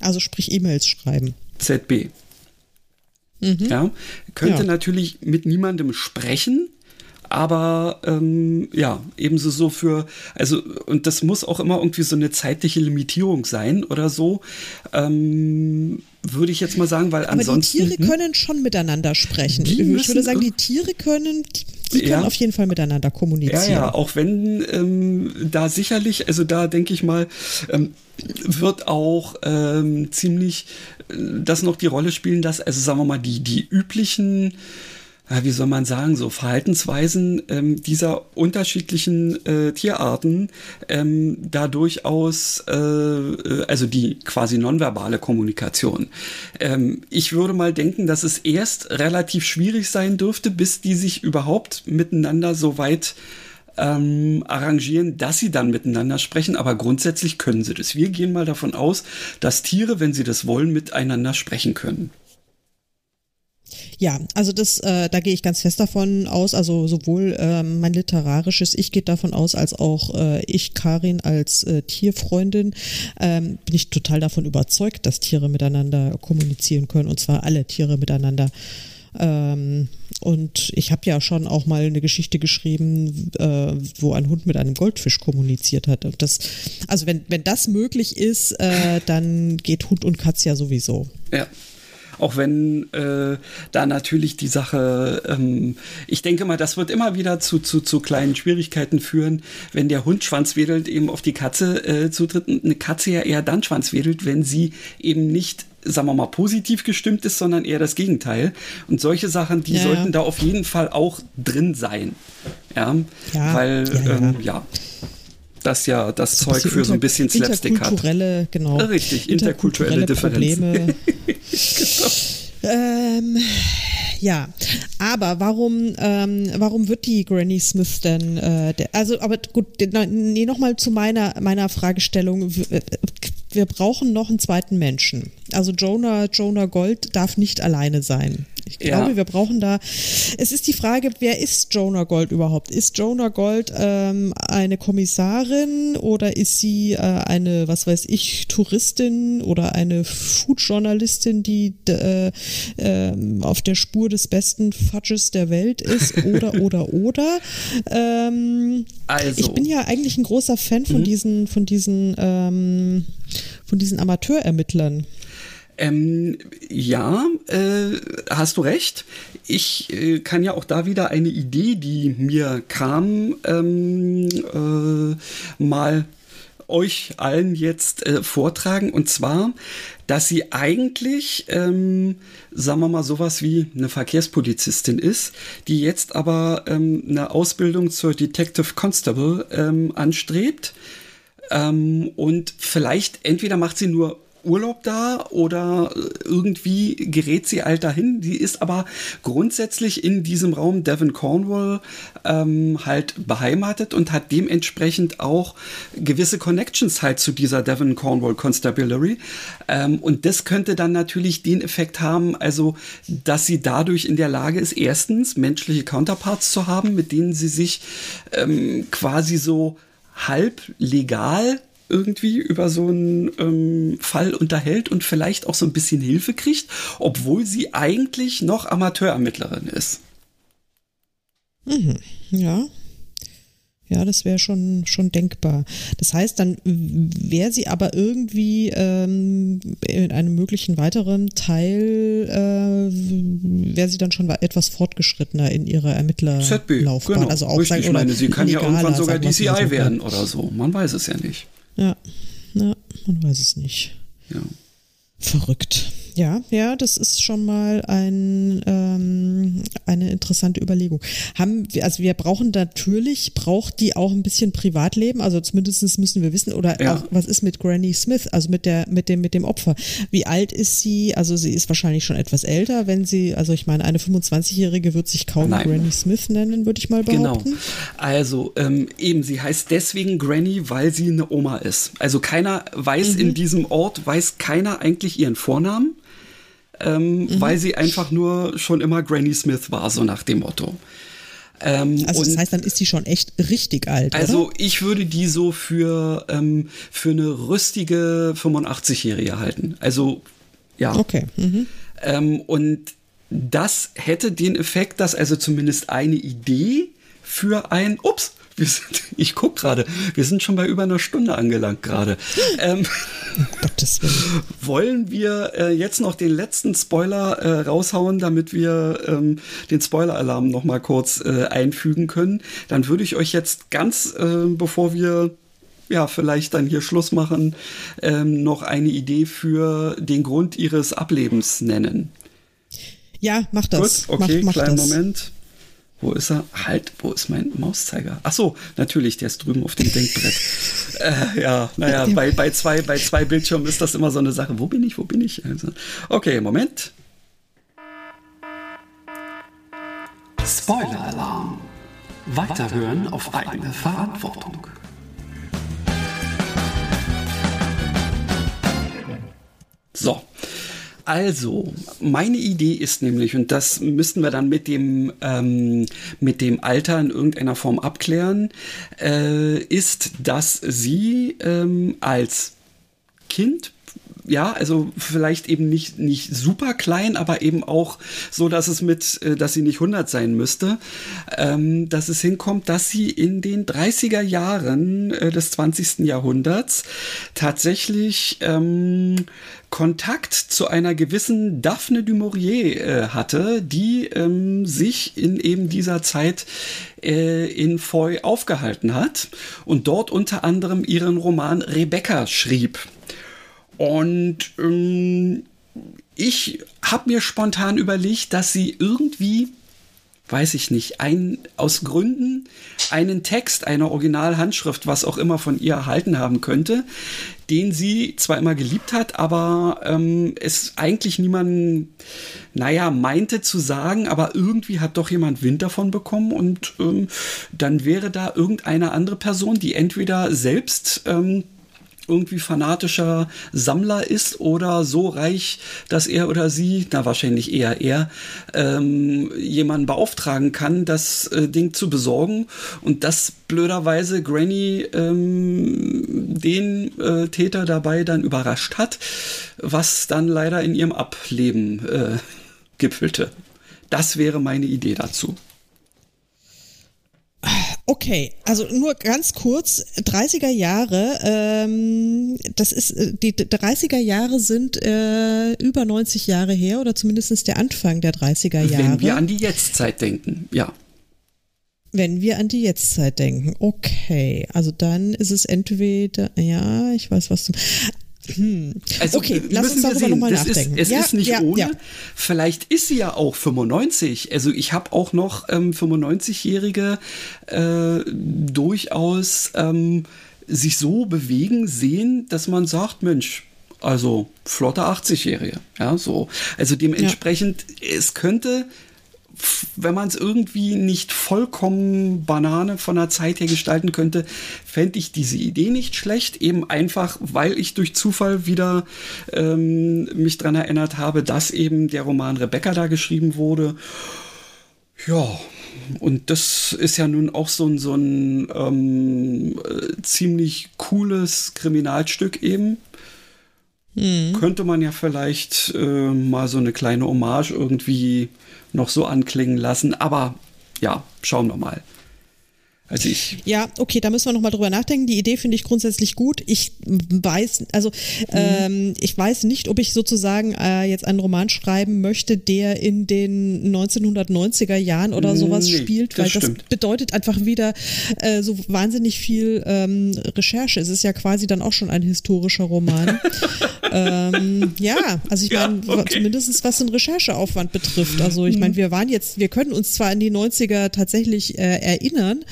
Also sprich E-Mails schreiben. ZB. Mhm. Ja, könnte ja. natürlich mit niemandem sprechen, aber ähm, ja, ebenso so für, also, und das muss auch immer irgendwie so eine zeitliche Limitierung sein oder so. Ähm, würde ich jetzt mal sagen, weil aber ansonsten. Die Tiere hm? können schon miteinander sprechen. Ich würde sagen, die Tiere können, die können ja. auf jeden Fall miteinander kommunizieren. Ja, ja, auch wenn ähm, da sicherlich, also da denke ich mal, ähm, wird auch ähm, ziemlich äh, das noch die Rolle spielen, dass, also sagen wir mal, die, die üblichen wie soll man sagen, so Verhaltensweisen ähm, dieser unterschiedlichen äh, Tierarten ähm, da durchaus, äh, äh, also die quasi nonverbale Kommunikation. Ähm, ich würde mal denken, dass es erst relativ schwierig sein dürfte, bis die sich überhaupt miteinander so weit ähm, arrangieren, dass sie dann miteinander sprechen, aber grundsätzlich können sie das. Wir gehen mal davon aus, dass Tiere, wenn sie das wollen, miteinander sprechen können. Ja, also das, äh, da gehe ich ganz fest davon aus, also sowohl äh, mein literarisches Ich geht davon aus, als auch äh, ich, Karin, als äh, Tierfreundin, ähm, bin ich total davon überzeugt, dass Tiere miteinander kommunizieren können, und zwar alle Tiere miteinander. Ähm, und ich habe ja schon auch mal eine Geschichte geschrieben, äh, wo ein Hund mit einem Goldfisch kommuniziert hat. Und das, also wenn, wenn das möglich ist, äh, dann geht Hund und Katz ja sowieso. Ja, auch wenn äh, da natürlich die Sache, ähm, ich denke mal, das wird immer wieder zu, zu, zu kleinen Schwierigkeiten führen, wenn der Hund schwanzwedelt eben auf die Katze äh, zutritt und eine Katze ja eher dann schwanzwedelt, wenn sie eben nicht sagen wir mal, positiv gestimmt ist, sondern eher das Gegenteil. Und solche Sachen, die ja, sollten ja. da auf jeden Fall auch drin sein. Ja, ja weil, ähm, ja das ja das Zeug für so ein bisschen Slapstick hat. Interkulturelle, genau. Richtig, interkulturelle, interkulturelle Probleme. genau. ähm, ja, aber warum, ähm, warum wird die Granny Smith denn, äh, der, also, aber gut, nee, nochmal zu meiner, meiner Fragestellung. Wir brauchen noch einen zweiten Menschen. Also Jonah, Jonah Gold darf nicht alleine sein. Ich glaube, ja. wir brauchen da. Es ist die Frage, wer ist Jonah Gold überhaupt? Ist Jonah Gold ähm, eine Kommissarin oder ist sie äh, eine, was weiß ich, Touristin oder eine Food-Journalistin, die äh, äh, auf der Spur des besten Fudges der Welt ist? Oder, oder, oder? Ähm, also. Ich bin ja eigentlich ein großer Fan von mhm. diesen, von diesen, ähm, von diesen Amateurermittlern. Ähm, ja, äh, hast du recht. Ich äh, kann ja auch da wieder eine Idee, die mir kam, ähm, äh, mal euch allen jetzt äh, vortragen. Und zwar, dass sie eigentlich, ähm, sagen wir mal, sowas wie eine Verkehrspolizistin ist, die jetzt aber ähm, eine Ausbildung zur Detective Constable ähm, anstrebt. Ähm, und vielleicht entweder macht sie nur Urlaub da oder irgendwie gerät sie alt dahin. Die ist aber grundsätzlich in diesem Raum Devon Cornwall ähm, halt beheimatet und hat dementsprechend auch gewisse Connections halt zu dieser Devon Cornwall Constabulary. Ähm, und das könnte dann natürlich den Effekt haben, also dass sie dadurch in der Lage ist, erstens menschliche Counterparts zu haben, mit denen sie sich ähm, quasi so halb legal irgendwie über so einen ähm, Fall unterhält und vielleicht auch so ein bisschen Hilfe kriegt, obwohl sie eigentlich noch Amateurermittlerin ist. Mhm. Ja, ja, das wäre schon, schon denkbar. Das heißt, dann wäre sie aber irgendwie ähm, in einem möglichen weiteren Teil, äh, wäre sie dann schon etwas fortgeschrittener in ihrer Ermittlerlaufbahn. Genau, also auch Richtig, sagen, ich meine, sie kann ja irgendwann sogar DCI werden oder so. Man weiß es ja nicht. Ja, ja man weiß es nicht. Ja. Verrückt. Ja, ja, das ist schon mal ein, ähm, eine interessante Überlegung. Haben wir, also wir brauchen natürlich, braucht die auch ein bisschen Privatleben, also zumindest müssen wir wissen, oder ja. auch, was ist mit Granny Smith, also mit der, mit dem, mit dem Opfer? Wie alt ist sie? Also sie ist wahrscheinlich schon etwas älter, wenn sie, also ich meine, eine 25-Jährige wird sich kaum Nein. Granny Smith nennen, würde ich mal genau. behaupten. Genau. Also ähm, eben, sie heißt deswegen Granny, weil sie eine Oma ist. Also keiner weiß mhm. in diesem Ort, weiß keiner eigentlich ihren Vornamen ähm, mhm. weil sie einfach nur schon immer Granny Smith war, so nach dem Motto. Ähm, also das heißt, dann ist die schon echt richtig alt. Also oder? ich würde die so für, ähm, für eine rüstige 85-Jährige halten. Also ja. Okay. Mhm. Ähm, und das hätte den Effekt, dass also zumindest eine Idee für ein, ups, sind, ich gucke gerade, wir sind schon bei über einer Stunde angelangt gerade. Ähm, Gottes Willen. Wollen wir äh, jetzt noch den letzten Spoiler äh, raushauen, damit wir ähm, den Spoiler-Alarm noch mal kurz äh, einfügen können? Dann würde ich euch jetzt ganz, äh, bevor wir ja, vielleicht dann hier Schluss machen, ähm, noch eine Idee für den Grund ihres Ablebens nennen. Ja, mach das. Gut, okay, mach, mach kleinen das. Moment. Wo ist er? Halt, wo ist mein Mauszeiger? Ach so, natürlich, der ist drüben auf dem Denkbrett. äh, ja, naja, bei, bei, zwei, bei zwei Bildschirmen ist das immer so eine Sache. Wo bin ich? Wo bin ich? Also, okay, Moment. Spoiler-Alarm. Weiterhören auf eigene Verantwortung. So. Also, meine Idee ist nämlich, und das müssten wir dann mit dem, ähm, mit dem Alter in irgendeiner Form abklären, äh, ist, dass sie ähm, als Kind ja, also vielleicht eben nicht, nicht super klein, aber eben auch so, dass es mit, äh, dass sie nicht 100 sein müsste, ähm, dass es hinkommt, dass sie in den 30er Jahren äh, des 20. Jahrhunderts tatsächlich ähm, Kontakt zu einer gewissen Daphne du Maurier äh, hatte, die ähm, sich in eben dieser Zeit äh, in Foy aufgehalten hat und dort unter anderem ihren Roman Rebecca schrieb. Und ähm, ich habe mir spontan überlegt, dass sie irgendwie, weiß ich nicht, ein, aus Gründen einen Text, eine Originalhandschrift, was auch immer von ihr erhalten haben könnte, den sie zwar immer geliebt hat, aber ähm, es eigentlich niemanden, naja, meinte zu sagen, aber irgendwie hat doch jemand Wind davon bekommen und ähm, dann wäre da irgendeine andere Person, die entweder selbst ähm, irgendwie fanatischer Sammler ist oder so reich, dass er oder sie, na wahrscheinlich eher er, ähm, jemanden beauftragen kann, das äh, Ding zu besorgen und das blöderweise Granny ähm, den äh, Täter dabei dann überrascht hat, was dann leider in ihrem Ableben äh, gipfelte. Das wäre meine Idee dazu. Okay, also nur ganz kurz, 30er Jahre, ähm, das ist, äh, die 30er Jahre sind äh, über 90 Jahre her oder zumindest der Anfang der 30er Jahre. Wenn wir an die Jetztzeit denken, ja. Wenn wir an die Jetztzeit denken, okay, also dann ist es entweder, ja, ich weiß was du. Hm. Also okay, lass uns darüber nochmal nachdenken. Ist, es ja, ist nicht ja, ohne. Ja. Vielleicht ist sie ja auch 95. Also ich habe auch noch ähm, 95-Jährige äh, durchaus ähm, sich so bewegen sehen, dass man sagt, Mensch, also flotte 80-Jährige. Ja, so. Also dementsprechend, es könnte wenn man es irgendwie nicht vollkommen Banane von der Zeit her gestalten könnte, fände ich diese Idee nicht schlecht. Eben einfach, weil ich durch Zufall wieder ähm, mich daran erinnert habe, dass eben der Roman Rebecca da geschrieben wurde. Ja, und das ist ja nun auch so ein, so ein ähm, äh, ziemlich cooles Kriminalstück eben. Hm. Könnte man ja vielleicht äh, mal so eine kleine Hommage irgendwie noch so anklingen lassen. Aber ja, schauen wir mal. Also ich. Ja, okay, da müssen wir nochmal drüber nachdenken. Die Idee finde ich grundsätzlich gut. Ich weiß, also mhm. ähm, ich weiß nicht, ob ich sozusagen äh, jetzt einen Roman schreiben möchte, der in den 1990er Jahren oder sowas nee, spielt, weil das, das bedeutet einfach wieder äh, so wahnsinnig viel ähm, Recherche. Es ist ja quasi dann auch schon ein historischer Roman. ähm, ja, also ich meine, ja, okay. zumindest was den Rechercheaufwand betrifft. Also ich meine, mhm. wir waren jetzt, wir können uns zwar an die 90er tatsächlich äh, erinnern,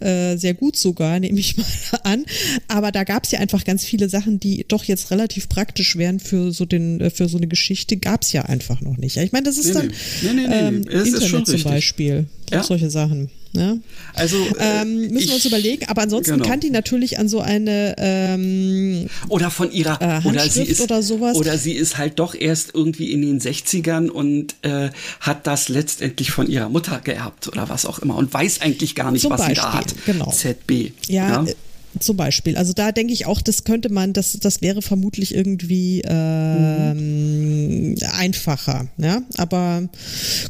äh, sehr gut sogar, nehme ich mal an. Aber da gab es ja einfach ganz viele Sachen, die doch jetzt relativ praktisch wären für so den, äh, für so eine Geschichte, gab es ja einfach noch nicht. Ich meine, das ist nee, dann nee. Nee, ähm, Internet zum Beispiel. Ja. solche Sachen. Ja. Also äh, ähm, müssen ich, wir uns überlegen, aber ansonsten genau. kann die natürlich an so eine ähm, oder von ihrer äh, oder sie ist oder sowas oder sie ist halt doch erst irgendwie in den 60ern und äh, hat das letztendlich von ihrer Mutter geerbt oder was auch immer und weiß eigentlich gar nicht, Zum was Beispiel, sie da hat. Genau. ZB. Ja, ja? Zum Beispiel. Also da denke ich auch, das könnte man, das, das wäre vermutlich irgendwie ähm, mhm. einfacher. Ja, aber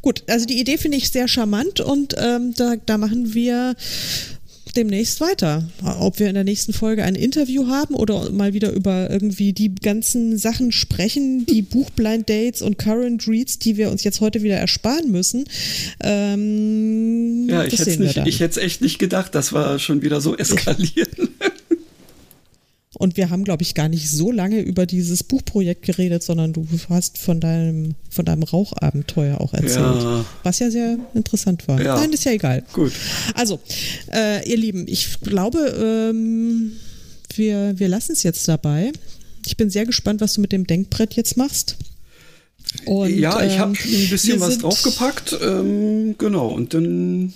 gut. Also die Idee finde ich sehr charmant und ähm, da, da machen wir demnächst weiter. Ob wir in der nächsten Folge ein Interview haben oder mal wieder über irgendwie die ganzen Sachen sprechen, die Buchblind Dates und Current Reads, die wir uns jetzt heute wieder ersparen müssen. Ähm, ja, ich hätte es echt nicht gedacht, dass wir schon wieder so eskalieren. Und wir haben, glaube ich, gar nicht so lange über dieses Buchprojekt geredet, sondern du hast von deinem, von deinem Rauchabenteuer auch erzählt. Ja. Was ja sehr interessant war. Ja. Nein, ist ja egal. Gut. Also, äh, ihr Lieben, ich glaube, ähm, wir, wir lassen es jetzt dabei. Ich bin sehr gespannt, was du mit dem Denkbrett jetzt machst. Und, ja, ich habe ähm, ein bisschen was draufgepackt. Ähm, genau, und dann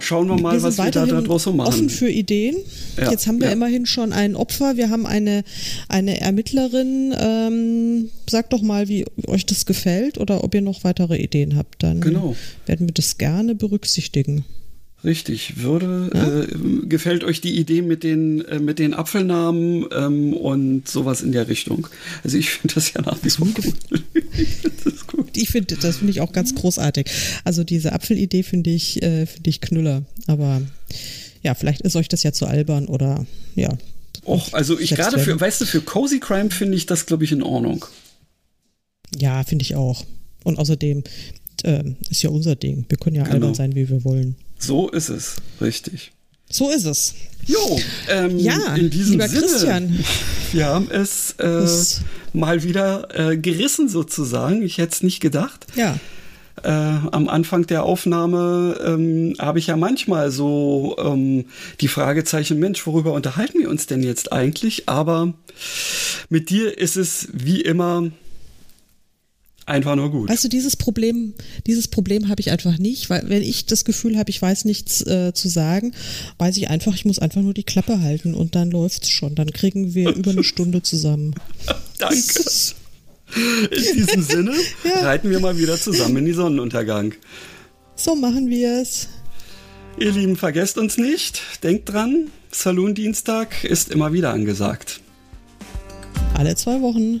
Schauen wir mal, wir was wir da daraus so machen. Offen für Ideen. Ja, Jetzt haben wir ja. immerhin schon ein Opfer. Wir haben eine, eine Ermittlerin. Ähm, sagt doch mal, wie euch das gefällt oder ob ihr noch weitere Ideen habt. Dann genau. werden wir das gerne berücksichtigen. Richtig, würde, ja? äh, gefällt euch die Idee mit den, äh, mit den Apfelnamen ähm, und sowas in der Richtung? Also ich finde das ja nach wie vor gut. ich gut. Ich finde, das finde ich auch ganz großartig. Also diese Apfelidee finde ich, äh, finde ich Knüller. Aber ja, vielleicht ist euch das ja zu albern oder ja. Och, also ich gerade für, weißt du, für Cozy Crime finde ich das, glaube ich, in Ordnung. Ja, finde ich auch. Und außerdem äh, ist ja unser Ding. Wir können ja genau. albern sein, wie wir wollen. So ist es, richtig. So ist es. Jo, ähm, ja, in diesem lieber Sinne, Christian. Wir haben es äh, mal wieder äh, gerissen sozusagen. Ich hätte es nicht gedacht. Ja. Äh, am Anfang der Aufnahme ähm, habe ich ja manchmal so ähm, die Fragezeichen, Mensch, worüber unterhalten wir uns denn jetzt eigentlich? Aber mit dir ist es wie immer einfach nur gut. Weißt du, dieses Problem, dieses Problem habe ich einfach nicht, weil wenn ich das Gefühl habe, ich weiß nichts äh, zu sagen, weiß ich einfach, ich muss einfach nur die Klappe halten und dann läuft's schon. Dann kriegen wir über eine Stunde zusammen. Danke. In diesem Sinne ja. reiten wir mal wieder zusammen in die Sonnenuntergang. So machen wir es. Ihr Lieben, vergesst uns nicht. Denkt dran, Saloon Dienstag ist immer wieder angesagt. Alle zwei Wochen.